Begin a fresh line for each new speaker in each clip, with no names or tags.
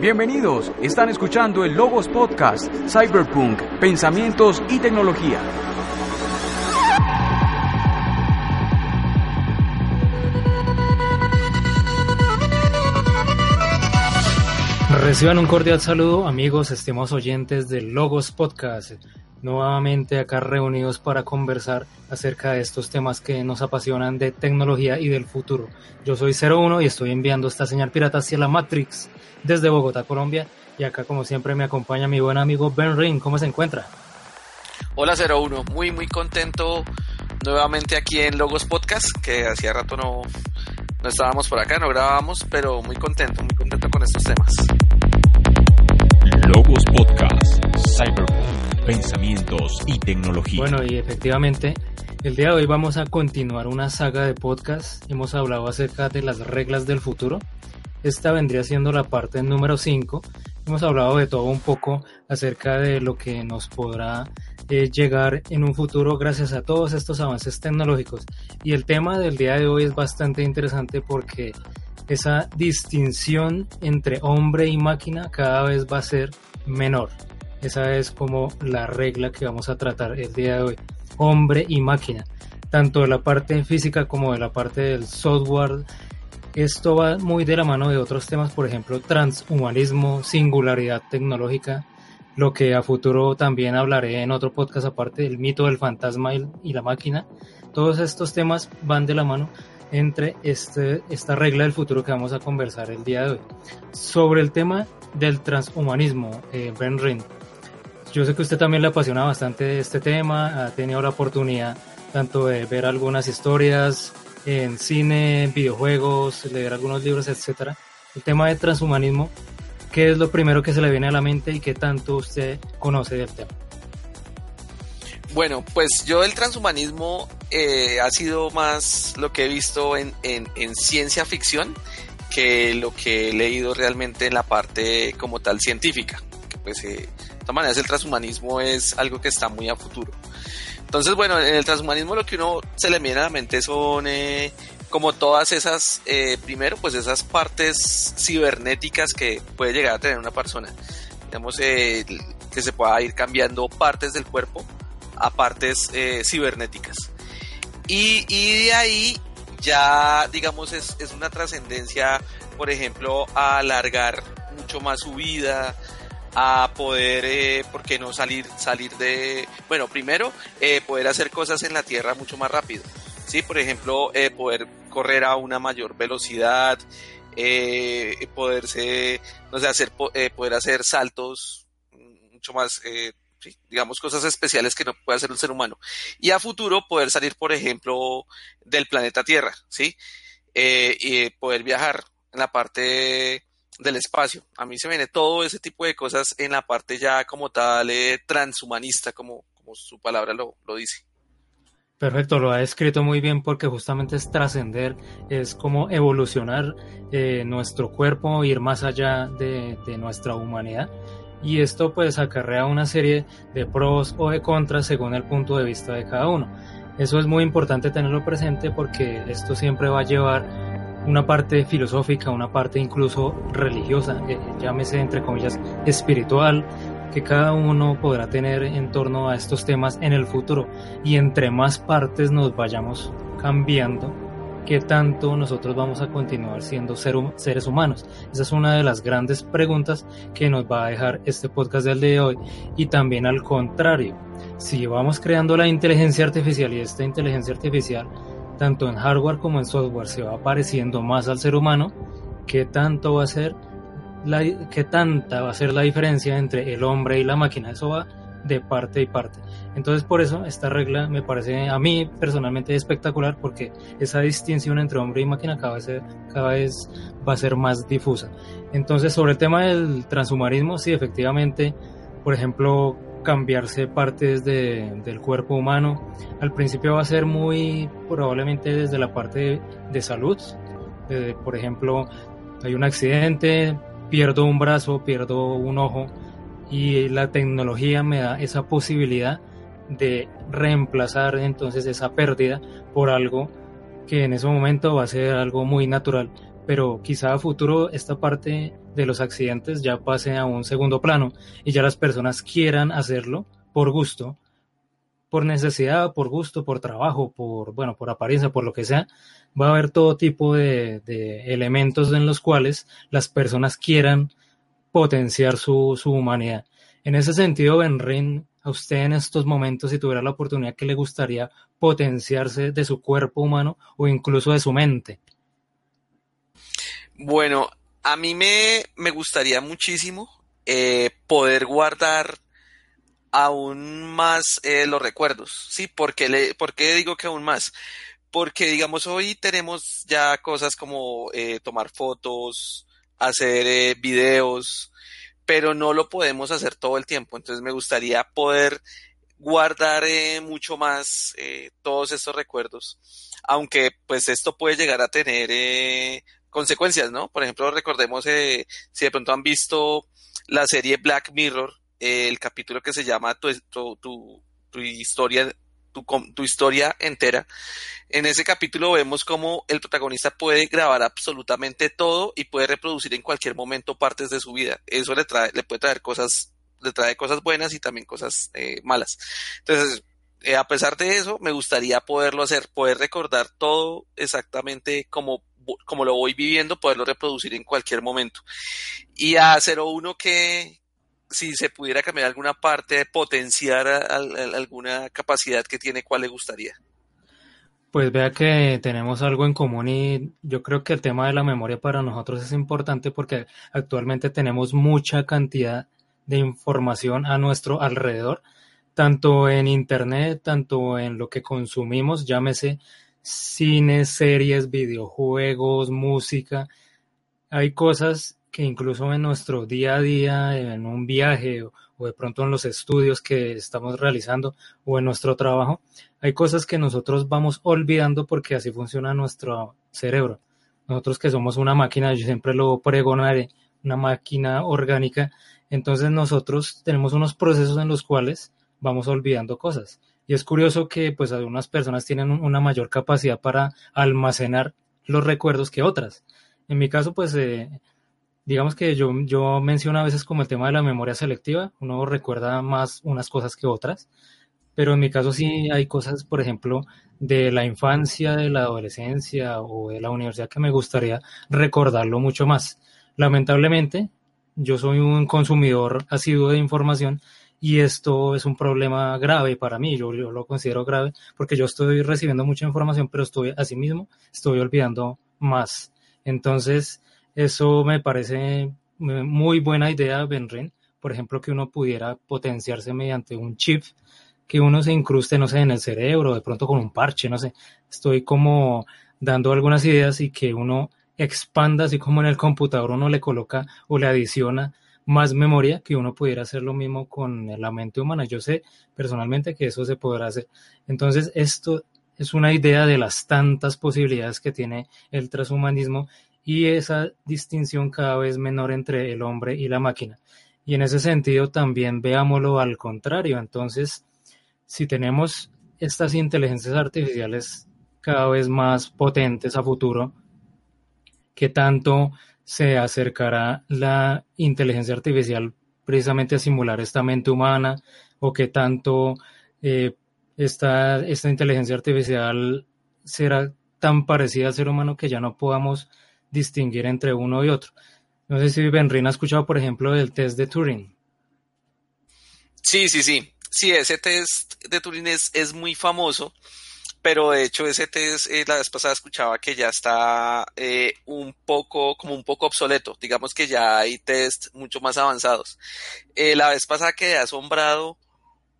Bienvenidos, están escuchando el Logos Podcast, Cyberpunk, Pensamientos y Tecnología.
Reciban un cordial saludo, amigos, estimados oyentes del Logos Podcast. Nuevamente acá reunidos para conversar acerca de estos temas que nos apasionan de tecnología y del futuro. Yo soy 01 y estoy enviando esta señal pirata hacia la Matrix desde Bogotá, Colombia. Y acá, como siempre, me acompaña mi buen amigo Ben Ring. ¿Cómo se encuentra?
Hola 01, muy muy contento nuevamente aquí en Logos Podcast, que hacía rato no, no estábamos por acá, no grabábamos, pero muy contento, muy contento con estos temas.
Logos Podcast, Cyberpunk, Pensamientos y Tecnología.
Bueno, y efectivamente, el día de hoy vamos a continuar una saga de podcast. Hemos hablado acerca de las reglas del futuro. Esta vendría siendo la parte número 5. Hemos hablado de todo un poco acerca de lo que nos podrá eh, llegar en un futuro gracias a todos estos avances tecnológicos. Y el tema del día de hoy es bastante interesante porque esa distinción entre hombre y máquina cada vez va a ser menor. Esa es como la regla que vamos a tratar el día de hoy. Hombre y máquina. Tanto de la parte física como de la parte del software esto va muy de la mano de otros temas, por ejemplo, transhumanismo, singularidad tecnológica, lo que a futuro también hablaré en otro podcast aparte del mito del fantasma y la máquina. Todos estos temas van de la mano entre este, esta regla del futuro que vamos a conversar el día de hoy. Sobre el tema del transhumanismo, eh, Ben Rin, yo sé que usted también le apasiona bastante este tema, ha tenido la oportunidad tanto de ver algunas historias, en cine, videojuegos, leer algunos libros, etcétera. El tema de transhumanismo, ¿qué es lo primero que se le viene a la mente y qué tanto usted conoce del tema?
Bueno, pues yo el transhumanismo eh, ha sido más lo que he visto en, ciencia ficción que lo que he leído realmente en la parte como tal científica. pues eh, de todas maneras el transhumanismo es algo que está muy a futuro. Entonces, bueno, en el transhumanismo lo que uno se le viene a la mente son eh, como todas esas, eh, primero, pues esas partes cibernéticas que puede llegar a tener una persona. Digamos, eh, que se pueda ir cambiando partes del cuerpo a partes cibernéticas. Y, y, de ahí ya, digamos, es, es una trascendencia, por ejemplo, a alargar mucho más su vida, a poder, eh, ¿por qué no salir, salir de, bueno, primero, eh, poder hacer cosas en la Tierra mucho más rápido, ¿sí? Por ejemplo, eh, poder correr a una mayor velocidad, eh, poderse, no sé, hacer, poder hacer saltos mucho más, digamos, cosas especiales que no puede hacer un ser humano. Y a futuro poder salir, por ejemplo, del planeta Tierra, ¿sí? y poder viajar en la parte del espacio. A mí se viene todo ese tipo de cosas en la parte ya como tal eh, transhumanista, como, como su palabra lo, lo dice.
Perfecto, lo ha escrito muy bien porque justamente es trascender, es como evolucionar eh, nuestro cuerpo, ir más allá de, de, nuestra humanidad. Y esto pues acarrea una serie de pros o de contras según el punto de vista de cada uno. Eso es muy importante tenerlo presente porque esto siempre va a llevar una parte filosófica, una parte incluso religiosa, eh, llámese entre comillas espiritual, que cada uno podrá tener en torno a estos temas en el futuro. Y entre más partes nos vayamos cambiando, ¿qué tanto nosotros vamos a continuar siendo seres humanos? Esa es una de las grandes preguntas que nos va a dejar este podcast del día de hoy. Y también al contrario, si vamos creando la inteligencia artificial y esta inteligencia artificial tanto en hardware como en software se va pareciendo más al ser humano, ¿qué tanto va a ser la, qué tanta va a ser la diferencia entre el hombre y la máquina? Eso va de parte y parte. Entonces por eso esta regla me parece a mí personalmente espectacular porque esa distinción entre hombre y máquina cada vez, cada vez va a ser más difusa. Entonces sobre el tema del transhumanismo, sí, efectivamente, por ejemplo, cambiarse partes del cuerpo humano. Al principio va a ser muy probablemente desde la parte de, salud. Eh, por ejemplo, hay un accidente, pierdo un brazo, pierdo un ojo y la tecnología me da esa posibilidad de reemplazar entonces esa pérdida por algo que en ese momento va a ser algo muy natural pero quizá a futuro esta parte de los accidentes ya pase a un segundo plano y ya las personas quieran hacerlo por gusto, por necesidad, por gusto, por trabajo, por, bueno, por apariencia, por lo que sea, va a haber todo tipo de, elementos en los cuales las personas quieran potenciar su, su humanidad. En ese sentido, Benrin, a usted en estos momentos, si tuviera la oportunidad, que le gustaría potenciarse de su cuerpo humano o incluso de su mente?
Bueno, a mí me, me gustaría muchísimo eh, poder guardar aún más eh, los recuerdos, ¿sí? ¿Por qué, le, ¿Por qué digo que aún más? Porque, digamos, hoy tenemos ya cosas como eh, tomar fotos, hacer videos, pero no lo podemos hacer todo el tiempo. Entonces me gustaría poder guardar mucho más todos estos recuerdos, aunque pues esto puede llegar a tener consecuencias, ¿no? Por ejemplo, recordemos si de pronto han visto la serie Black Mirror, el capítulo que se llama tu, historia tu, tu, historia entera. En ese capítulo vemos cómo el protagonista puede grabar absolutamente todo y puede reproducir en cualquier momento partes de su vida. Eso le trae, le puede traer cosas, le trae cosas buenas y también cosas eh, malas. Entonces, eh, a pesar de eso, me gustaría poderlo hacer, poder recordar todo exactamente como, como lo voy viviendo, poderlo reproducir en cualquier momento. Y a 01 que, si se pudiera cambiar alguna parte, potenciar alguna capacidad que tiene, ¿cuál le gustaría?
Pues vea que tenemos algo en común y yo creo que el tema de la memoria para nosotros es importante porque actualmente tenemos mucha cantidad de información a nuestro alrededor, tanto en internet, tanto en lo que consumimos, llámese cine, series, videojuegos, música. Hay cosas que incluso en nuestro día a día, en un viaje o, de pronto en los estudios que estamos realizando o en nuestro trabajo, hay cosas que nosotros vamos olvidando porque así funciona nuestro cerebro. Nosotros que somos una máquina, yo siempre lo pregonaré, una máquina orgánica, entonces nosotros tenemos unos procesos en los cuales vamos olvidando cosas. Y es curioso que pues algunas personas tienen una mayor capacidad para almacenar los recuerdos que otras. En mi caso, pues eh, digamos que yo, yo menciono a veces como el tema de la memoria selectiva, uno recuerda más unas cosas que otras, pero en mi caso sí hay cosas, por ejemplo, de la infancia, de la adolescencia o de la universidad que me gustaría recordarlo mucho más. Lamentablemente, yo soy un consumidor asiduo de información y esto es un problema grave para mí, yo, yo lo considero grave porque yo estoy recibiendo mucha información, pero estoy asimismo, estoy olvidando más. Entonces, eso me parece muy buena idea, Benrin. Por ejemplo, que uno pudiera potenciarse mediante un chip, que uno se incruste, no sé, en el cerebro, de pronto con un parche, no sé. Estoy como dando algunas ideas y que uno expanda, así como en el computador uno le coloca o le adiciona más memoria, que uno pudiera hacer lo mismo con la mente humana. Yo sé personalmente que eso se podrá hacer. Entonces, esto es una idea de las tantas posibilidades que tiene el transhumanismo y esa distinción cada vez menor entre el hombre y la máquina. Y en ese sentido también veámoslo al contrario. Entonces, si tenemos estas inteligencias artificiales cada vez más potentes a futuro, ¿qué tanto se acercará la inteligencia artificial precisamente a simular esta mente humana? ¿O qué tanto eh, esta, esta inteligencia artificial será tan parecida al ser humano que ya no podamos distinguir entre uno y otro. No sé si Benrin ha escuchado, por ejemplo, del test de Turing.
Sí, sí, sí. Sí, ese test de Turing es, es muy famoso, pero de hecho ese test eh, la vez pasada escuchaba que ya está eh, un poco, como un poco obsoleto. Digamos que ya hay test mucho más avanzados. Eh, la vez pasada quedé asombrado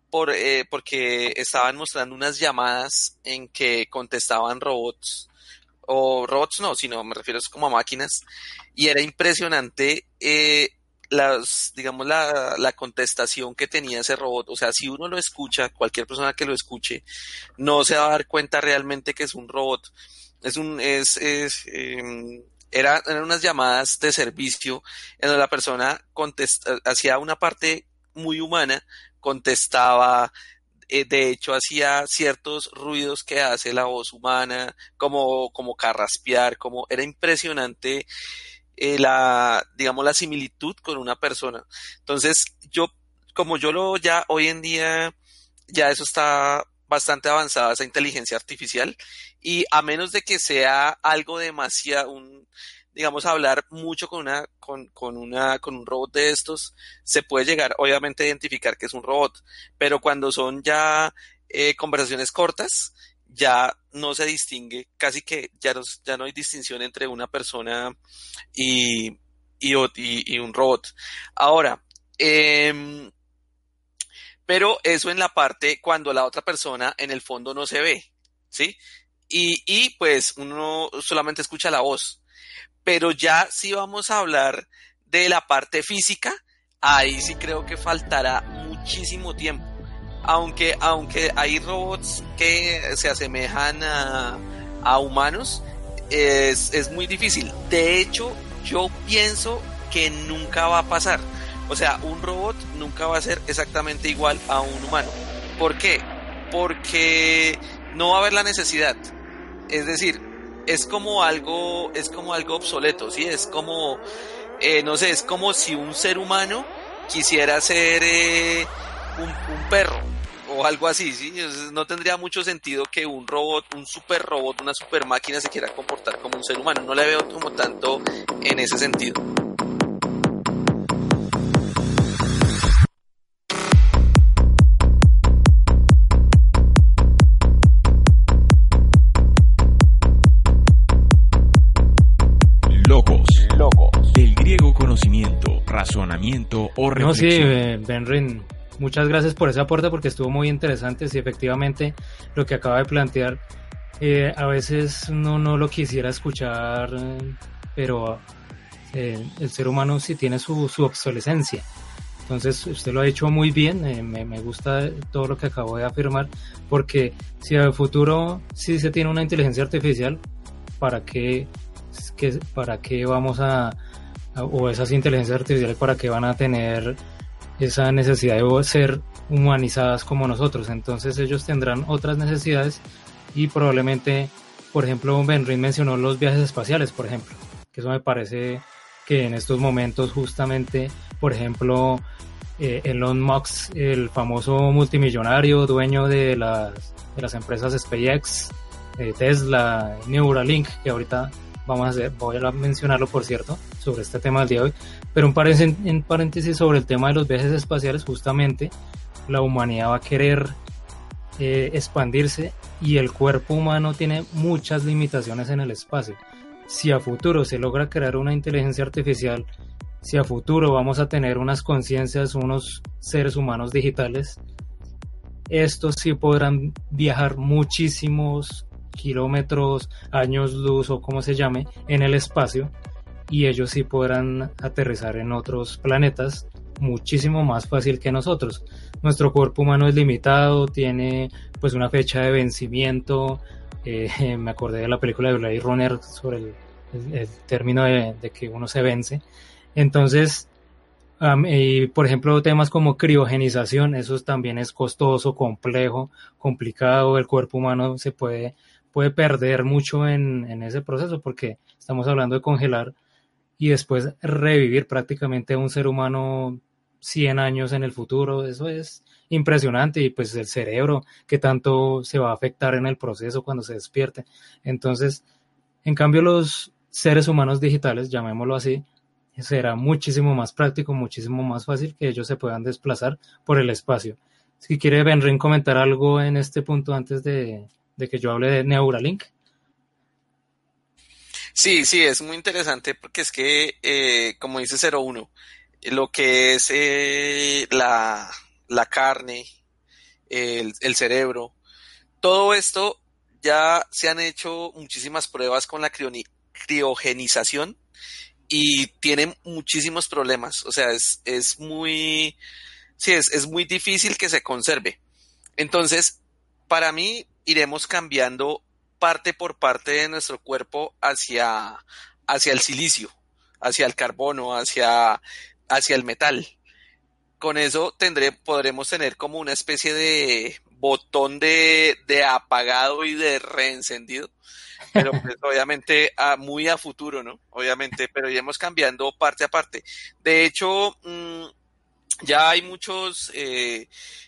por, porque estaban mostrando unas llamadas en que contestaban robots o robots no, sino me refiero como a máquinas, y era impresionante las, digamos, la, la, contestación que tenía ese robot. O sea, si uno lo escucha, cualquier persona que lo escuche, no se va a dar cuenta realmente que es un robot. Es un, es, es, eh, era, eran unas llamadas de servicio en donde la persona hacía una parte muy humana, contestaba, eh, de hecho hacía ciertos ruidos que hace la voz humana, como, como carraspear, como era impresionante eh, la, digamos, la similitud con una persona. Entonces, yo, como yo lo ya hoy en día, ya eso está bastante avanzada, esa inteligencia artificial, y a menos de que sea algo demasiado, digamos, hablar mucho con una, con, con, una, con un robot de estos, se puede llegar, obviamente, a identificar que es un robot, pero cuando son ya eh, conversaciones cortas, ya no se distingue, casi que ya no, ya no hay distinción entre una persona y, y, un robot. Ahora, eh, pero eso en la parte cuando la otra persona en el fondo no se ve, ¿sí? Y, y pues uno solamente escucha la voz. Pero ya si vamos a hablar de la parte física, ahí sí creo que faltará muchísimo tiempo. Aunque, aunque hay robots que se asemejan a, a humanos, es, es muy difícil. De hecho, yo pienso que nunca va a pasar o sea, un robot nunca va a ser exactamente igual a un humano. ¿Por qué? Porque no va a haber la necesidad. Es decir, es como algo, es como algo obsoleto, ¿sí? Es como, eh, no sé, es como si un ser humano quisiera ser eh, un, perro o algo así, ¿sí? No tendría mucho sentido que un robot, un super robot, una super máquina se quiera comportar como un ser humano. No le veo como tanto en ese sentido.
razonamiento o
reflexión. No, sí, Benrin, muchas gracias por ese aporte porque estuvo muy interesante. Si efectivamente lo que acaba de plantear, eh, a veces uno no lo quisiera escuchar, pero eh, el ser humano sí tiene su, su, obsolescencia. Entonces, usted lo ha hecho muy bien, me, me, gusta todo lo que acabo de afirmar, porque si a futuro sí se tiene una inteligencia artificial, ¿para qué, para qué vamos a, o esas inteligencias artificiales para que van a tener esa necesidad de ser humanizadas como nosotros. Entonces ellos tendrán otras necesidades y probablemente, por ejemplo, Benrin mencionó los viajes espaciales, por ejemplo, que eso me parece que en estos momentos justamente, por ejemplo, eh, Elon Musk, el famoso multimillonario, dueño de las, de las empresas SpaceX, eh, Tesla, Neuralink, que ahorita vamos a hacer, voy a mencionarlo por cierto, sobre este tema del día de hoy, pero un paréntesis, en paréntesis sobre el tema de los viajes espaciales, justamente la humanidad va a querer eh, expandirse y el cuerpo humano tiene muchas limitaciones en el espacio. Si a futuro se logra crear una inteligencia artificial, si a futuro vamos a tener unas conciencias, unos seres humanos digitales, estos sí podrán viajar muchísimos kilómetros, años luz o como se llame, en el espacio y ellos sí podrán aterrizar en otros planetas muchísimo más fácil que nosotros. Nuestro cuerpo humano es limitado, tiene pues una fecha de vencimiento. Eh, me acordé de la película de Blade Runner sobre el, término de, que uno se vence. Entonces, por ejemplo, temas como criogenización, eso también es costoso, complejo, complicado. El cuerpo humano se puede puede perder mucho en, en, ese proceso porque estamos hablando de congelar y después revivir prácticamente a un ser humano 100 años en el futuro. Eso es impresionante y pues el cerebro que tanto se va a afectar en el proceso cuando se despierte. Entonces, en cambio los seres humanos digitales, llamémoslo así, será muchísimo más práctico, muchísimo más fácil que ellos se puedan desplazar por el espacio. Si quiere Benrin comentar algo en este punto antes de, de que yo hable de Neuralink.
Sí, sí, es muy interesante porque es que, eh, como dice 01, lo que es eh, la, la, carne, el, cerebro, todo esto ya se han hecho muchísimas pruebas con la criogenización y tienen muchísimos problemas. O sea, es, es muy, sí, es, es muy difícil que se conserve. Entonces, para mí, iremos cambiando parte por parte de nuestro cuerpo hacia, hacia el silicio, hacia el carbono, hacia, hacia el metal. Con eso tendré, podremos tener como una especie de botón de, de apagado y de reencendido pero pues, obviamente a, muy a futuro, ¿no? Obviamente, pero iremos cambiando parte a parte. De hecho, mmm, ya hay muchos, eh,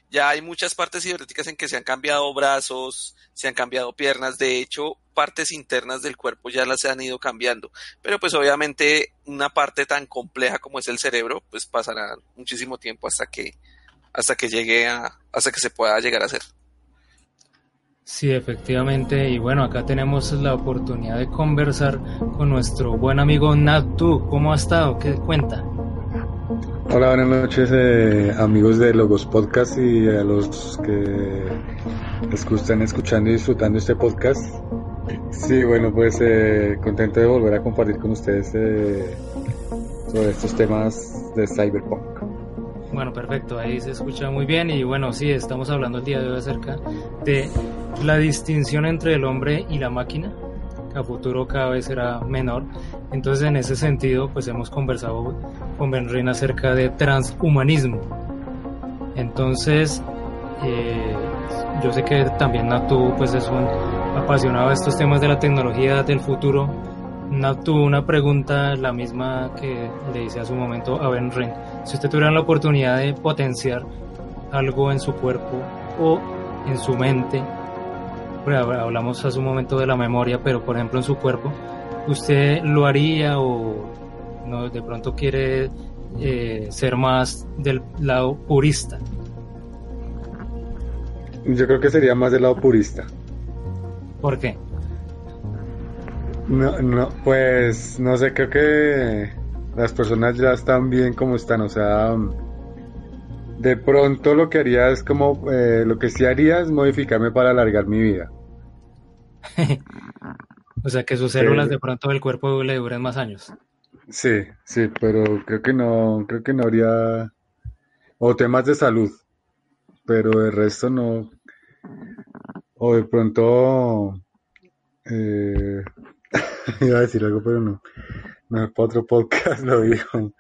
ya hay muchas partes cibernéticas en que se han cambiado brazos, se han cambiado piernas, de hecho, partes internas del cuerpo ya las han ido cambiando. Pero pues obviamente una parte tan compleja como es el cerebro, pues pasará muchísimo tiempo hasta que, hasta que llegue a, hasta que se pueda llegar a hacer.
Sí, efectivamente. Y bueno, acá tenemos la oportunidad de conversar con nuestro buen amigo Natu. ¿Cómo ha estado? ¿Qué cuenta?
Hola, buenas noches eh, amigos de Logos Podcast y a los que están escuchando y disfrutando este podcast. Sí, bueno, pues eh, contento de volver a compartir con ustedes eh, sobre estos temas de Cyberpunk.
Bueno, perfecto, ahí se escucha muy bien y bueno, sí, estamos hablando el día de hoy acerca de la distinción entre el hombre y la máquina, a futuro cada vez será menor. Entonces, en ese sentido, pues hemos conversado con Benrin acerca de transhumanismo. Entonces, eh, yo sé que también Natu pues es un apasionado de estos temas de la tecnología del futuro. Natu, una pregunta, la misma que le hice a su momento a Benrin si usted tuviera la oportunidad de potenciar algo en su cuerpo o en su mente, hablamos hace un momento de la memoria, pero por ejemplo en su cuerpo, ¿usted lo haría o no, de pronto quiere eh, ser más del lado purista?
Yo creo que sería más del lado purista.
¿Por qué?
No, no, pues no sé, creo que las personas ya están bien como están, o sea, de pronto lo que haría es como, eh, lo que sí haría es modificarme para alargar mi vida.
o sea, que sus células de pronto del cuerpo le duren más años.
Sí, sí, pero creo que no, creo que no habría, o temas de salud, pero de resto no, o de pronto, eh, iba a decir algo, pero no. No, para otro podcast lo dijo.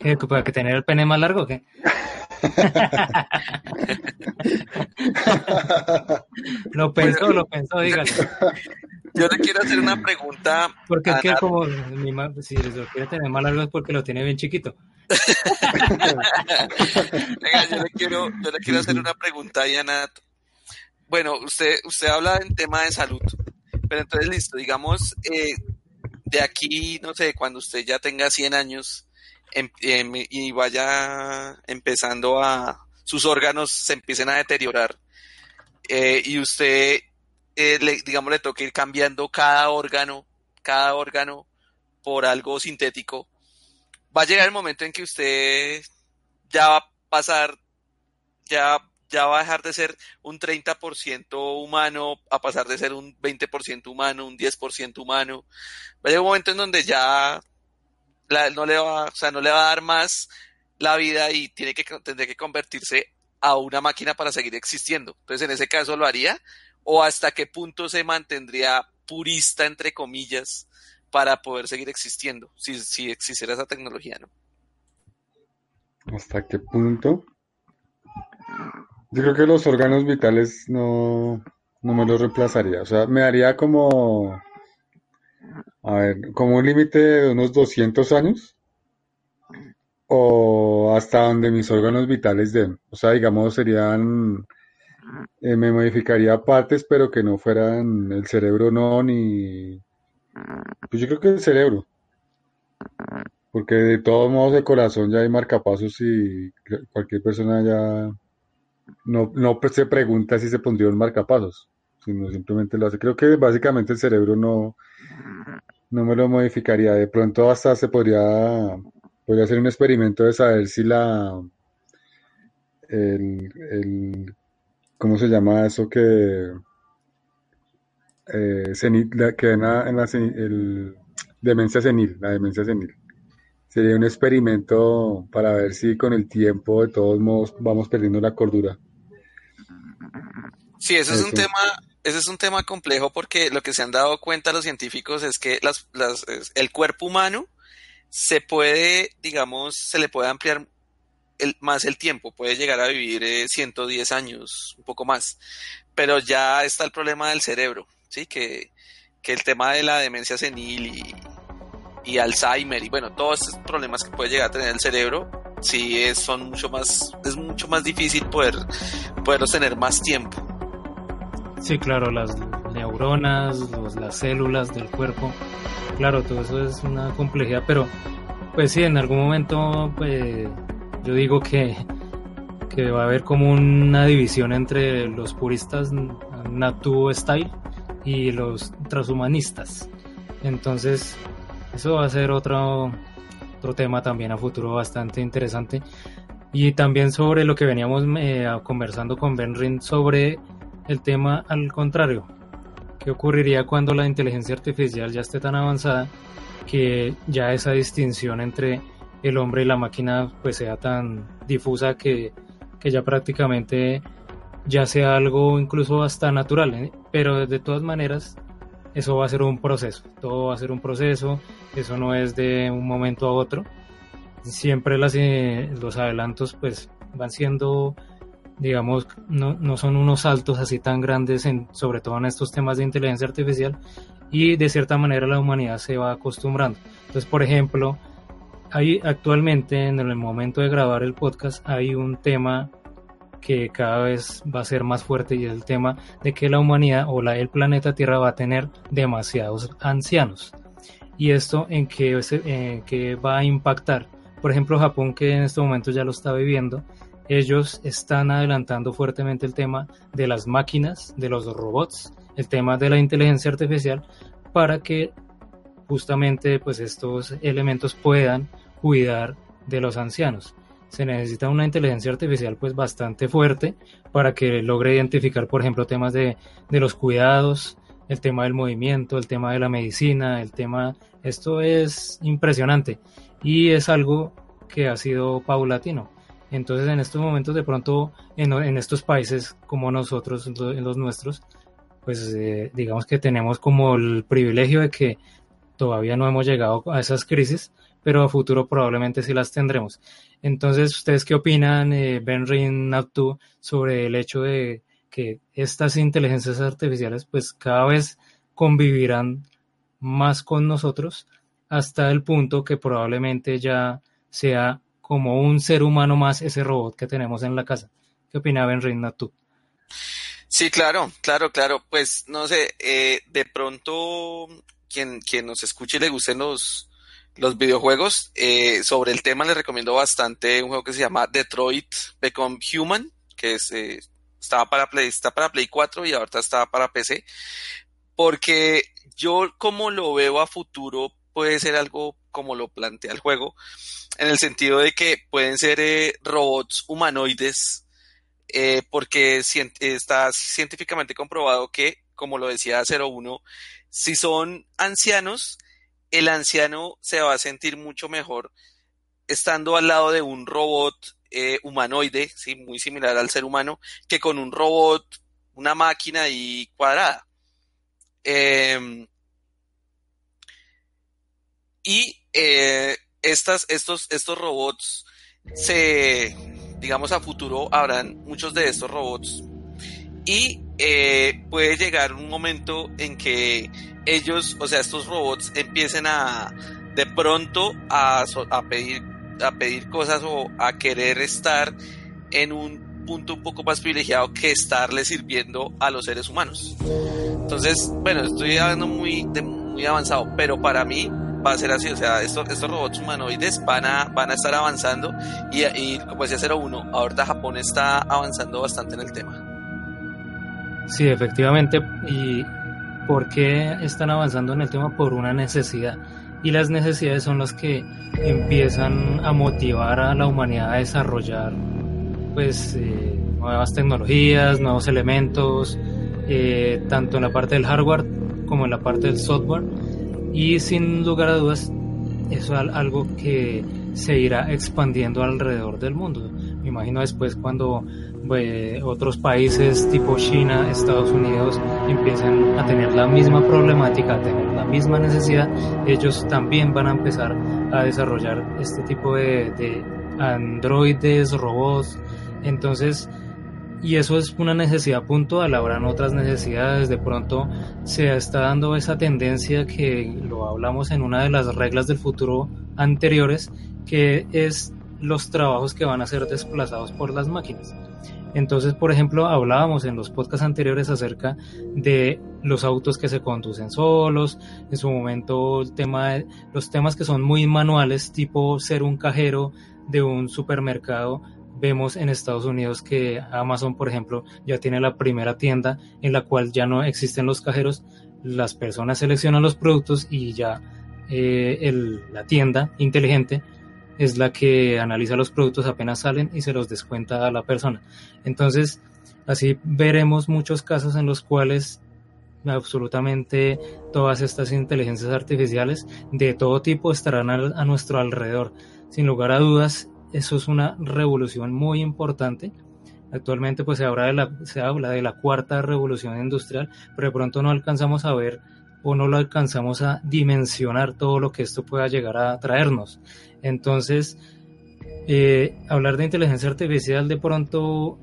¿Qué, ¿Para que tener el pene más largo o qué? lo pensó, lo pensó, dígale.
Yo le quiero hacer una pregunta.
Porque es que como mi si lo quiere tener largo es porque lo tiene bien chiquito.
Venga, yo le quiero, yo le quiero hacer una pregunta a Nat. Bueno, usted, usted habla en tema de salud, pero entonces listo, digamos, eh, de aquí, no sé, cuando usted ya tenga 100 años em, em, y vaya empezando a, sus órganos se empiecen a deteriorar eh, y usted, eh, le, digamos, le toque ir cambiando cada órgano, cada órgano por algo sintético, va a llegar el momento en que usted ya va a pasar, ya ya va a dejar de ser un 30% humano a pasar de ser un 20% humano, un 10% humano. Va a llegar un momento en donde ya no, le va, o sea, no le va a dar más la vida y tiene que, tendría que convertirse a una máquina para seguir existiendo. Entonces, en ese caso lo haría o hasta qué punto se mantendría purista, entre comillas, para poder seguir existiendo, si, si existiera esa tecnología, ¿no?
¿Hasta qué punto? Yo creo que los órganos vitales no, no me los reemplazaría. O sea, me daría como, a ver, como un límite de unos 200 años o hasta donde mis órganos vitales den. O sea, digamos, serían, eh, me modificaría partes, pero que no fueran el cerebro, no, ni... Pues yo creo que el cerebro. Porque de todos modos el corazón ya hay marcapasos y cualquier persona ya no, no se pregunta si se pondría un marcapasos, sino simplemente lo hace. Creo que básicamente el cerebro no, no me lo modificaría. De pronto hasta se podría, podría hacer un experimento de saber si la, el, el ¿cómo se llama eso que, eh, senil, que en la, en la el, demencia senil, la demencia senil? Sería un experimento para ver si con el tiempo, de todos modos, vamos perdiendo la cordura.
Sí, ese es un tema, ese es un tema complejo porque lo que se han dado cuenta los científicos es que las, el cuerpo humano se puede, digamos, se le puede ampliar el, más el tiempo, puede llegar a vivir 110 eh, años, un poco más, pero ya está el problema del cerebro, ¿sí? Que, que el tema de la demencia senil y, Alzheimer y bueno, todos esos problemas que puede llegar a tener el cerebro, sí es, son mucho más, es mucho más difícil poder, poderlos tener más tiempo.
Sí, claro, las neuronas, las células del cuerpo, claro, todo eso es una complejidad, pero pues sí, en algún momento pues yo digo que, que va a haber como una división entre los puristas Natu Style y los transhumanistas. Entonces, eso va a ser otro, otro tema también a futuro bastante interesante. Y también sobre lo que veníamos eh, conversando con Benrin sobre el tema al contrario. ¿Qué ocurriría cuando la inteligencia artificial ya esté tan avanzada que ya esa distinción entre el hombre y la máquina pues sea tan difusa que, que ya prácticamente ya sea algo incluso hasta natural, ¿eh? pero de todas maneras eso va a ser un proceso, todo va a ser un proceso, eso no es de un momento a otro, siempre las, eh, los adelantos pues van siendo, digamos, no, no, son unos saltos así tan grandes, en, sobre todo en estos temas de inteligencia artificial, y de cierta manera la humanidad se va acostumbrando. Entonces, por ejemplo, hay actualmente en el momento de grabar el podcast hay un tema que cada vez va a ser más fuerte y es el tema de que la humanidad o la, el planeta Tierra va a tener demasiados ancianos. ¿Y esto en qué, en qué va a impactar? Por ejemplo, Japón, que en este momento ya lo está viviendo, ellos están adelantando fuertemente el tema de las máquinas, de los robots, el tema de la inteligencia artificial, para que justamente pues estos elementos puedan cuidar de los ancianos se necesita una inteligencia artificial pues bastante fuerte para que logre identificar, por ejemplo, temas de, de los cuidados, el tema del movimiento, el tema de la medicina, el tema, esto es impresionante y es algo que ha sido paulatino. Entonces en estos momentos de pronto en, en estos países como nosotros, en los nuestros, pues eh, digamos que tenemos como el privilegio de que todavía no hemos llegado a esas crisis, pero a futuro probablemente sí las tendremos. Entonces, ¿ustedes qué opinan, eh, Benrin Naptu, sobre el hecho de que estas inteligencias artificiales pues cada vez convivirán más con nosotros hasta el punto que probablemente ya sea como un ser humano más ese robot que tenemos en la casa? ¿Qué opina Benrin Naptu?
Sí, claro, claro, claro. Pues no sé, eh, de pronto quien, quien nos escuche y le gusten los, los videojuegos. Eh, sobre el tema les recomiendo bastante un juego que se llama Detroit Become Human, que es, eh, estaba para Play, está para Play 4 y ahorita está para PC. Porque yo como lo veo a futuro puede ser algo como lo plantea el juego, en el sentido de que pueden ser eh, robots humanoides, porque está científicamente comprobado que, como lo decía 01, si son ancianos, el anciano se va a sentir mucho mejor estando al lado de un robot eh, humanoide, ¿sí? muy similar al ser humano, que con un robot, una máquina y cuadrada. Em, y eh, estos, estos robots se, digamos, a futuro habrán muchos de estos robots. Y eh, puede llegar un momento en que ellos, o sea, estos robots empiecen a de pronto a, a pedir a pedir cosas o a querer estar en un punto un poco más privilegiado que estarle sirviendo a los seres humanos. Entonces, bueno, estoy hablando muy, muy avanzado, pero para mí va a ser así, o sea, estos, estos robots humanoides van a, van a estar avanzando y, y como decía 01, ahorita Japón está avanzando bastante en el tema.
Sí, efectivamente, y ¿Por qué están avanzando en el tema? Por una necesidad. Y las necesidades son las que empiezan a motivar a la humanidad a desarrollar pues eh, nuevas tecnologías, nuevos elementos, eh, tanto en la parte del hardware como en la parte del software. Y sin lugar a dudas, eso es algo que se irá expandiendo alrededor del mundo. Me imagino después cuando otros países tipo China, Estados Unidos empiecen a tener la misma problemática, a tener la misma necesidad, ellos también van a empezar a desarrollar este tipo de, androides, robots. Entonces, y eso es una necesidad puntual, habrán otras necesidades, de pronto se está dando esa tendencia que lo hablamos en una de las reglas del futuro anteriores, que es los trabajos que van a ser desplazados por las máquinas. Entonces, por ejemplo, hablábamos en los podcasts anteriores acerca de los autos que se conducen solos, en su momento el tema los temas que son muy manuales, tipo ser un cajero de un supermercado. Vemos en Estados Unidos que Amazon, por ejemplo, ya tiene la primera tienda en la cual ya no existen los cajeros, las personas seleccionan los productos y ya eh, la tienda inteligente es la que analiza los productos apenas salen y se los descuenta a la persona. Entonces, así veremos muchos casos en los cuales absolutamente todas estas inteligencias artificiales de todo tipo estarán a, nuestro alrededor. Sin lugar a dudas, eso es una revolución muy importante. Actualmente pues se habla, de la, se habla de la cuarta revolución industrial, pero de pronto no alcanzamos a ver o no lo alcanzamos a dimensionar todo lo que esto pueda llegar a traernos. Entonces, eh, hablar de inteligencia artificial de pronto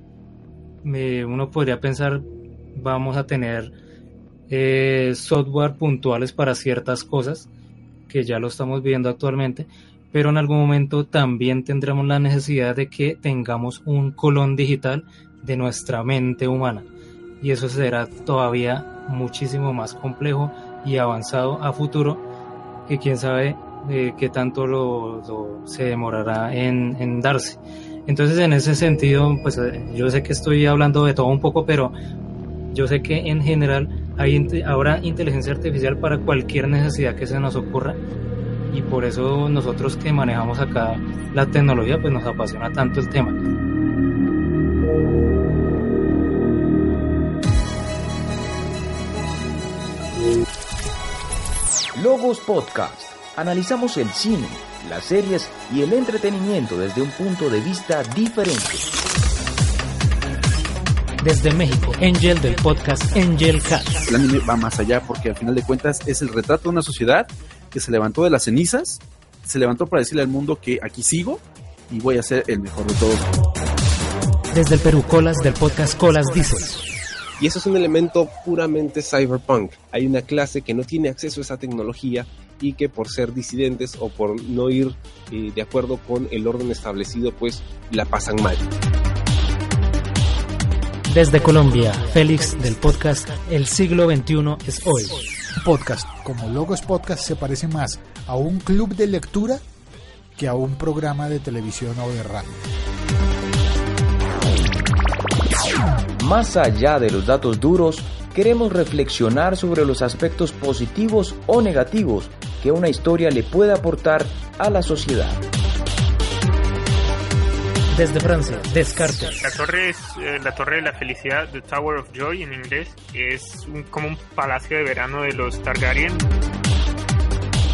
uno podría pensar vamos a tener eh, software puntuales para ciertas cosas que ya lo estamos viendo actualmente pero en algún momento también tendremos la necesidad de que tengamos un colón digital de nuestra mente humana y eso será todavía muchísimo más complejo y avanzado a futuro que quién sabe eh, qué tanto lo, se demorará en, darse. Entonces en ese sentido, pues eh, yo sé que estoy hablando de todo un poco, pero yo sé que en general hay habrá inteligencia artificial para cualquier necesidad que se nos ocurra y por eso nosotros que manejamos acá la tecnología pues nos apasiona tanto el tema.
Logos Podcast. Analizamos el cine, las series y el entretenimiento desde un punto de vista diferente.
Desde México, Angel del podcast Angel Cat.
El anime va más allá porque al final de cuentas es el retrato de una sociedad que se levantó de las cenizas, se levantó para decirle al mundo que aquí sigo y voy a ser el mejor de todos.
Desde el Perú, Colas del podcast Colas dice.
Y eso es un elemento puramente cyberpunk. Hay una clase que no tiene acceso a esa tecnología y que por ser disidentes o por no ir eh, de acuerdo con el orden establecido, pues la pasan mal.
Desde Colombia, Félix del podcast El siglo XXI es hoy.
Podcast, como Logos Podcast, se parece más a un club de lectura que a un programa de televisión o de radio.
Más allá de los datos duros, queremos reflexionar sobre los aspectos positivos o negativos que una historia le puede aportar a la sociedad.
Desde Francia, Descartes.
La torre es eh, la torre de la felicidad, the Tower of Joy en inglés, es como un palacio de verano de los Targaryen.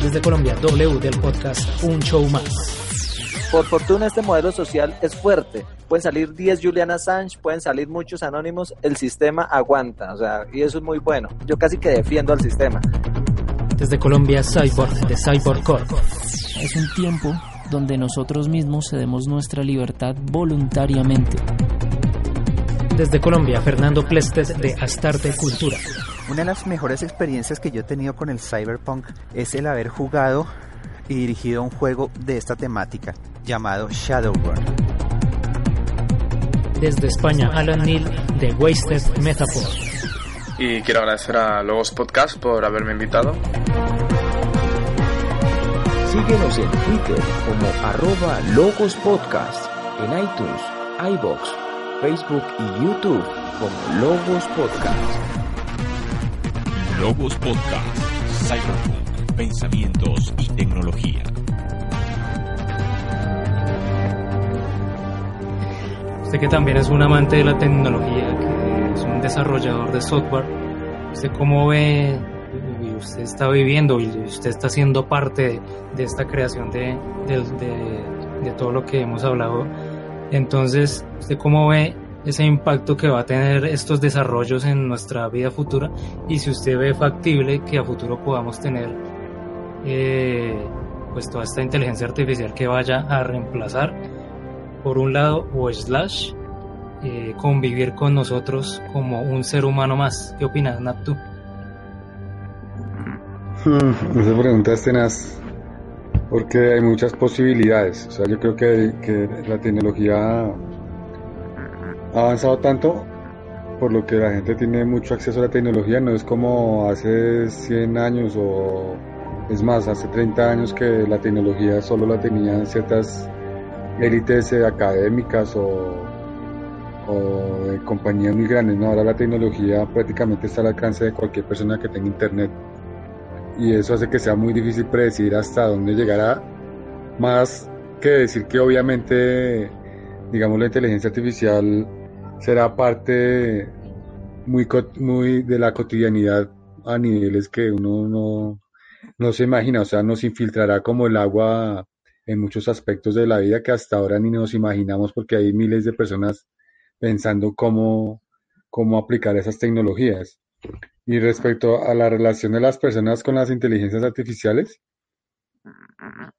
Desde Colombia, W del podcast Un Show Más.
Por fortuna este modelo social es fuerte. Pueden salir 10 Julian Assange, pueden salir muchos anónimos, el sistema aguanta, o sea, y eso es muy bueno. Yo casi que defiendo al sistema.
Desde Colombia, Cyborg, de Cyborg Corp.
Es un tiempo donde nosotros mismos cedemos nuestra libertad voluntariamente.
Desde Colombia, Fernando Plestes de Astarte Cultura.
Una de las mejores experiencias que yo he tenido con el Cyberpunk es el haber jugado y dirigido un juego de esta temática llamado Shadowrun.
Desde España, Alan Neal de Wasted Metaphor.
Y quiero agradecer a Logos Podcast por haberme invitado.
Síguenos en Twitter como arroba Logos Podcast, en iTunes, iBox, Facebook y YouTube como Logos Podcast.
Logos Podcast, Cyberpunk, pensamientos y tecnología.
Usted que también es un amante de la tecnología, que es un desarrollador de software, ¿usted cómo ve usted está viviendo y usted está siendo parte de, esta creación de, de, todo lo que hemos hablado? Entonces, ¿usted cómo ve ese impacto que va a tener estos desarrollos en nuestra vida futura? Y si usted ve factible que a futuro podamos tener eh, pues toda esta inteligencia artificial que vaya a reemplazar por un lado, o slash, eh, convivir con nosotros como un ser humano más. ¿Qué opinas, Nat, tú?
Hmm, esa pregunta es tenaz, porque hay muchas posibilidades. O sea, yo creo que, que la tecnología ha avanzado tanto por lo que la gente tiene mucho acceso a la tecnología, no es como hace 100 años o es más, hace 30 años que la tecnología solo la tenían ciertas élites eh, académicas o, o, de compañías muy grandes, ¿no? Ahora la tecnología prácticamente está al alcance de cualquier persona que tenga internet y eso hace que sea muy difícil predecir hasta dónde llegará, más que decir que obviamente, digamos, la inteligencia artificial será parte muy, muy de la cotidianidad a niveles que uno no, no se imagina, o sea, nos infiltrará como el agua en muchos aspectos de la vida que hasta ahora ni nos imaginamos porque hay miles de personas pensando cómo, cómo aplicar esas tecnologías. Y respecto a la relación de las personas con las inteligencias artificiales,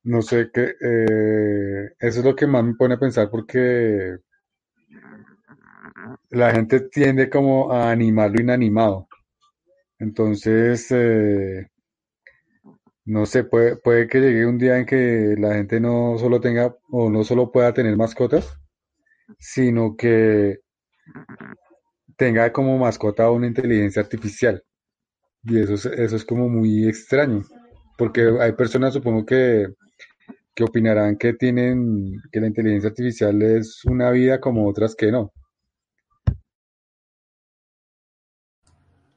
no sé qué, eh, eso es lo que más me pone a pensar porque la gente tiende como a animar lo inanimado. Entonces, eh, no sé, puede, puede que llegue un día en que la gente no solo tenga o no solo pueda tener mascotas, sino que tenga como mascota una inteligencia artificial. Y eso es, eso es como muy extraño, porque hay personas, supongo que, que opinarán que tienen, que la inteligencia artificial es una vida como otras que no.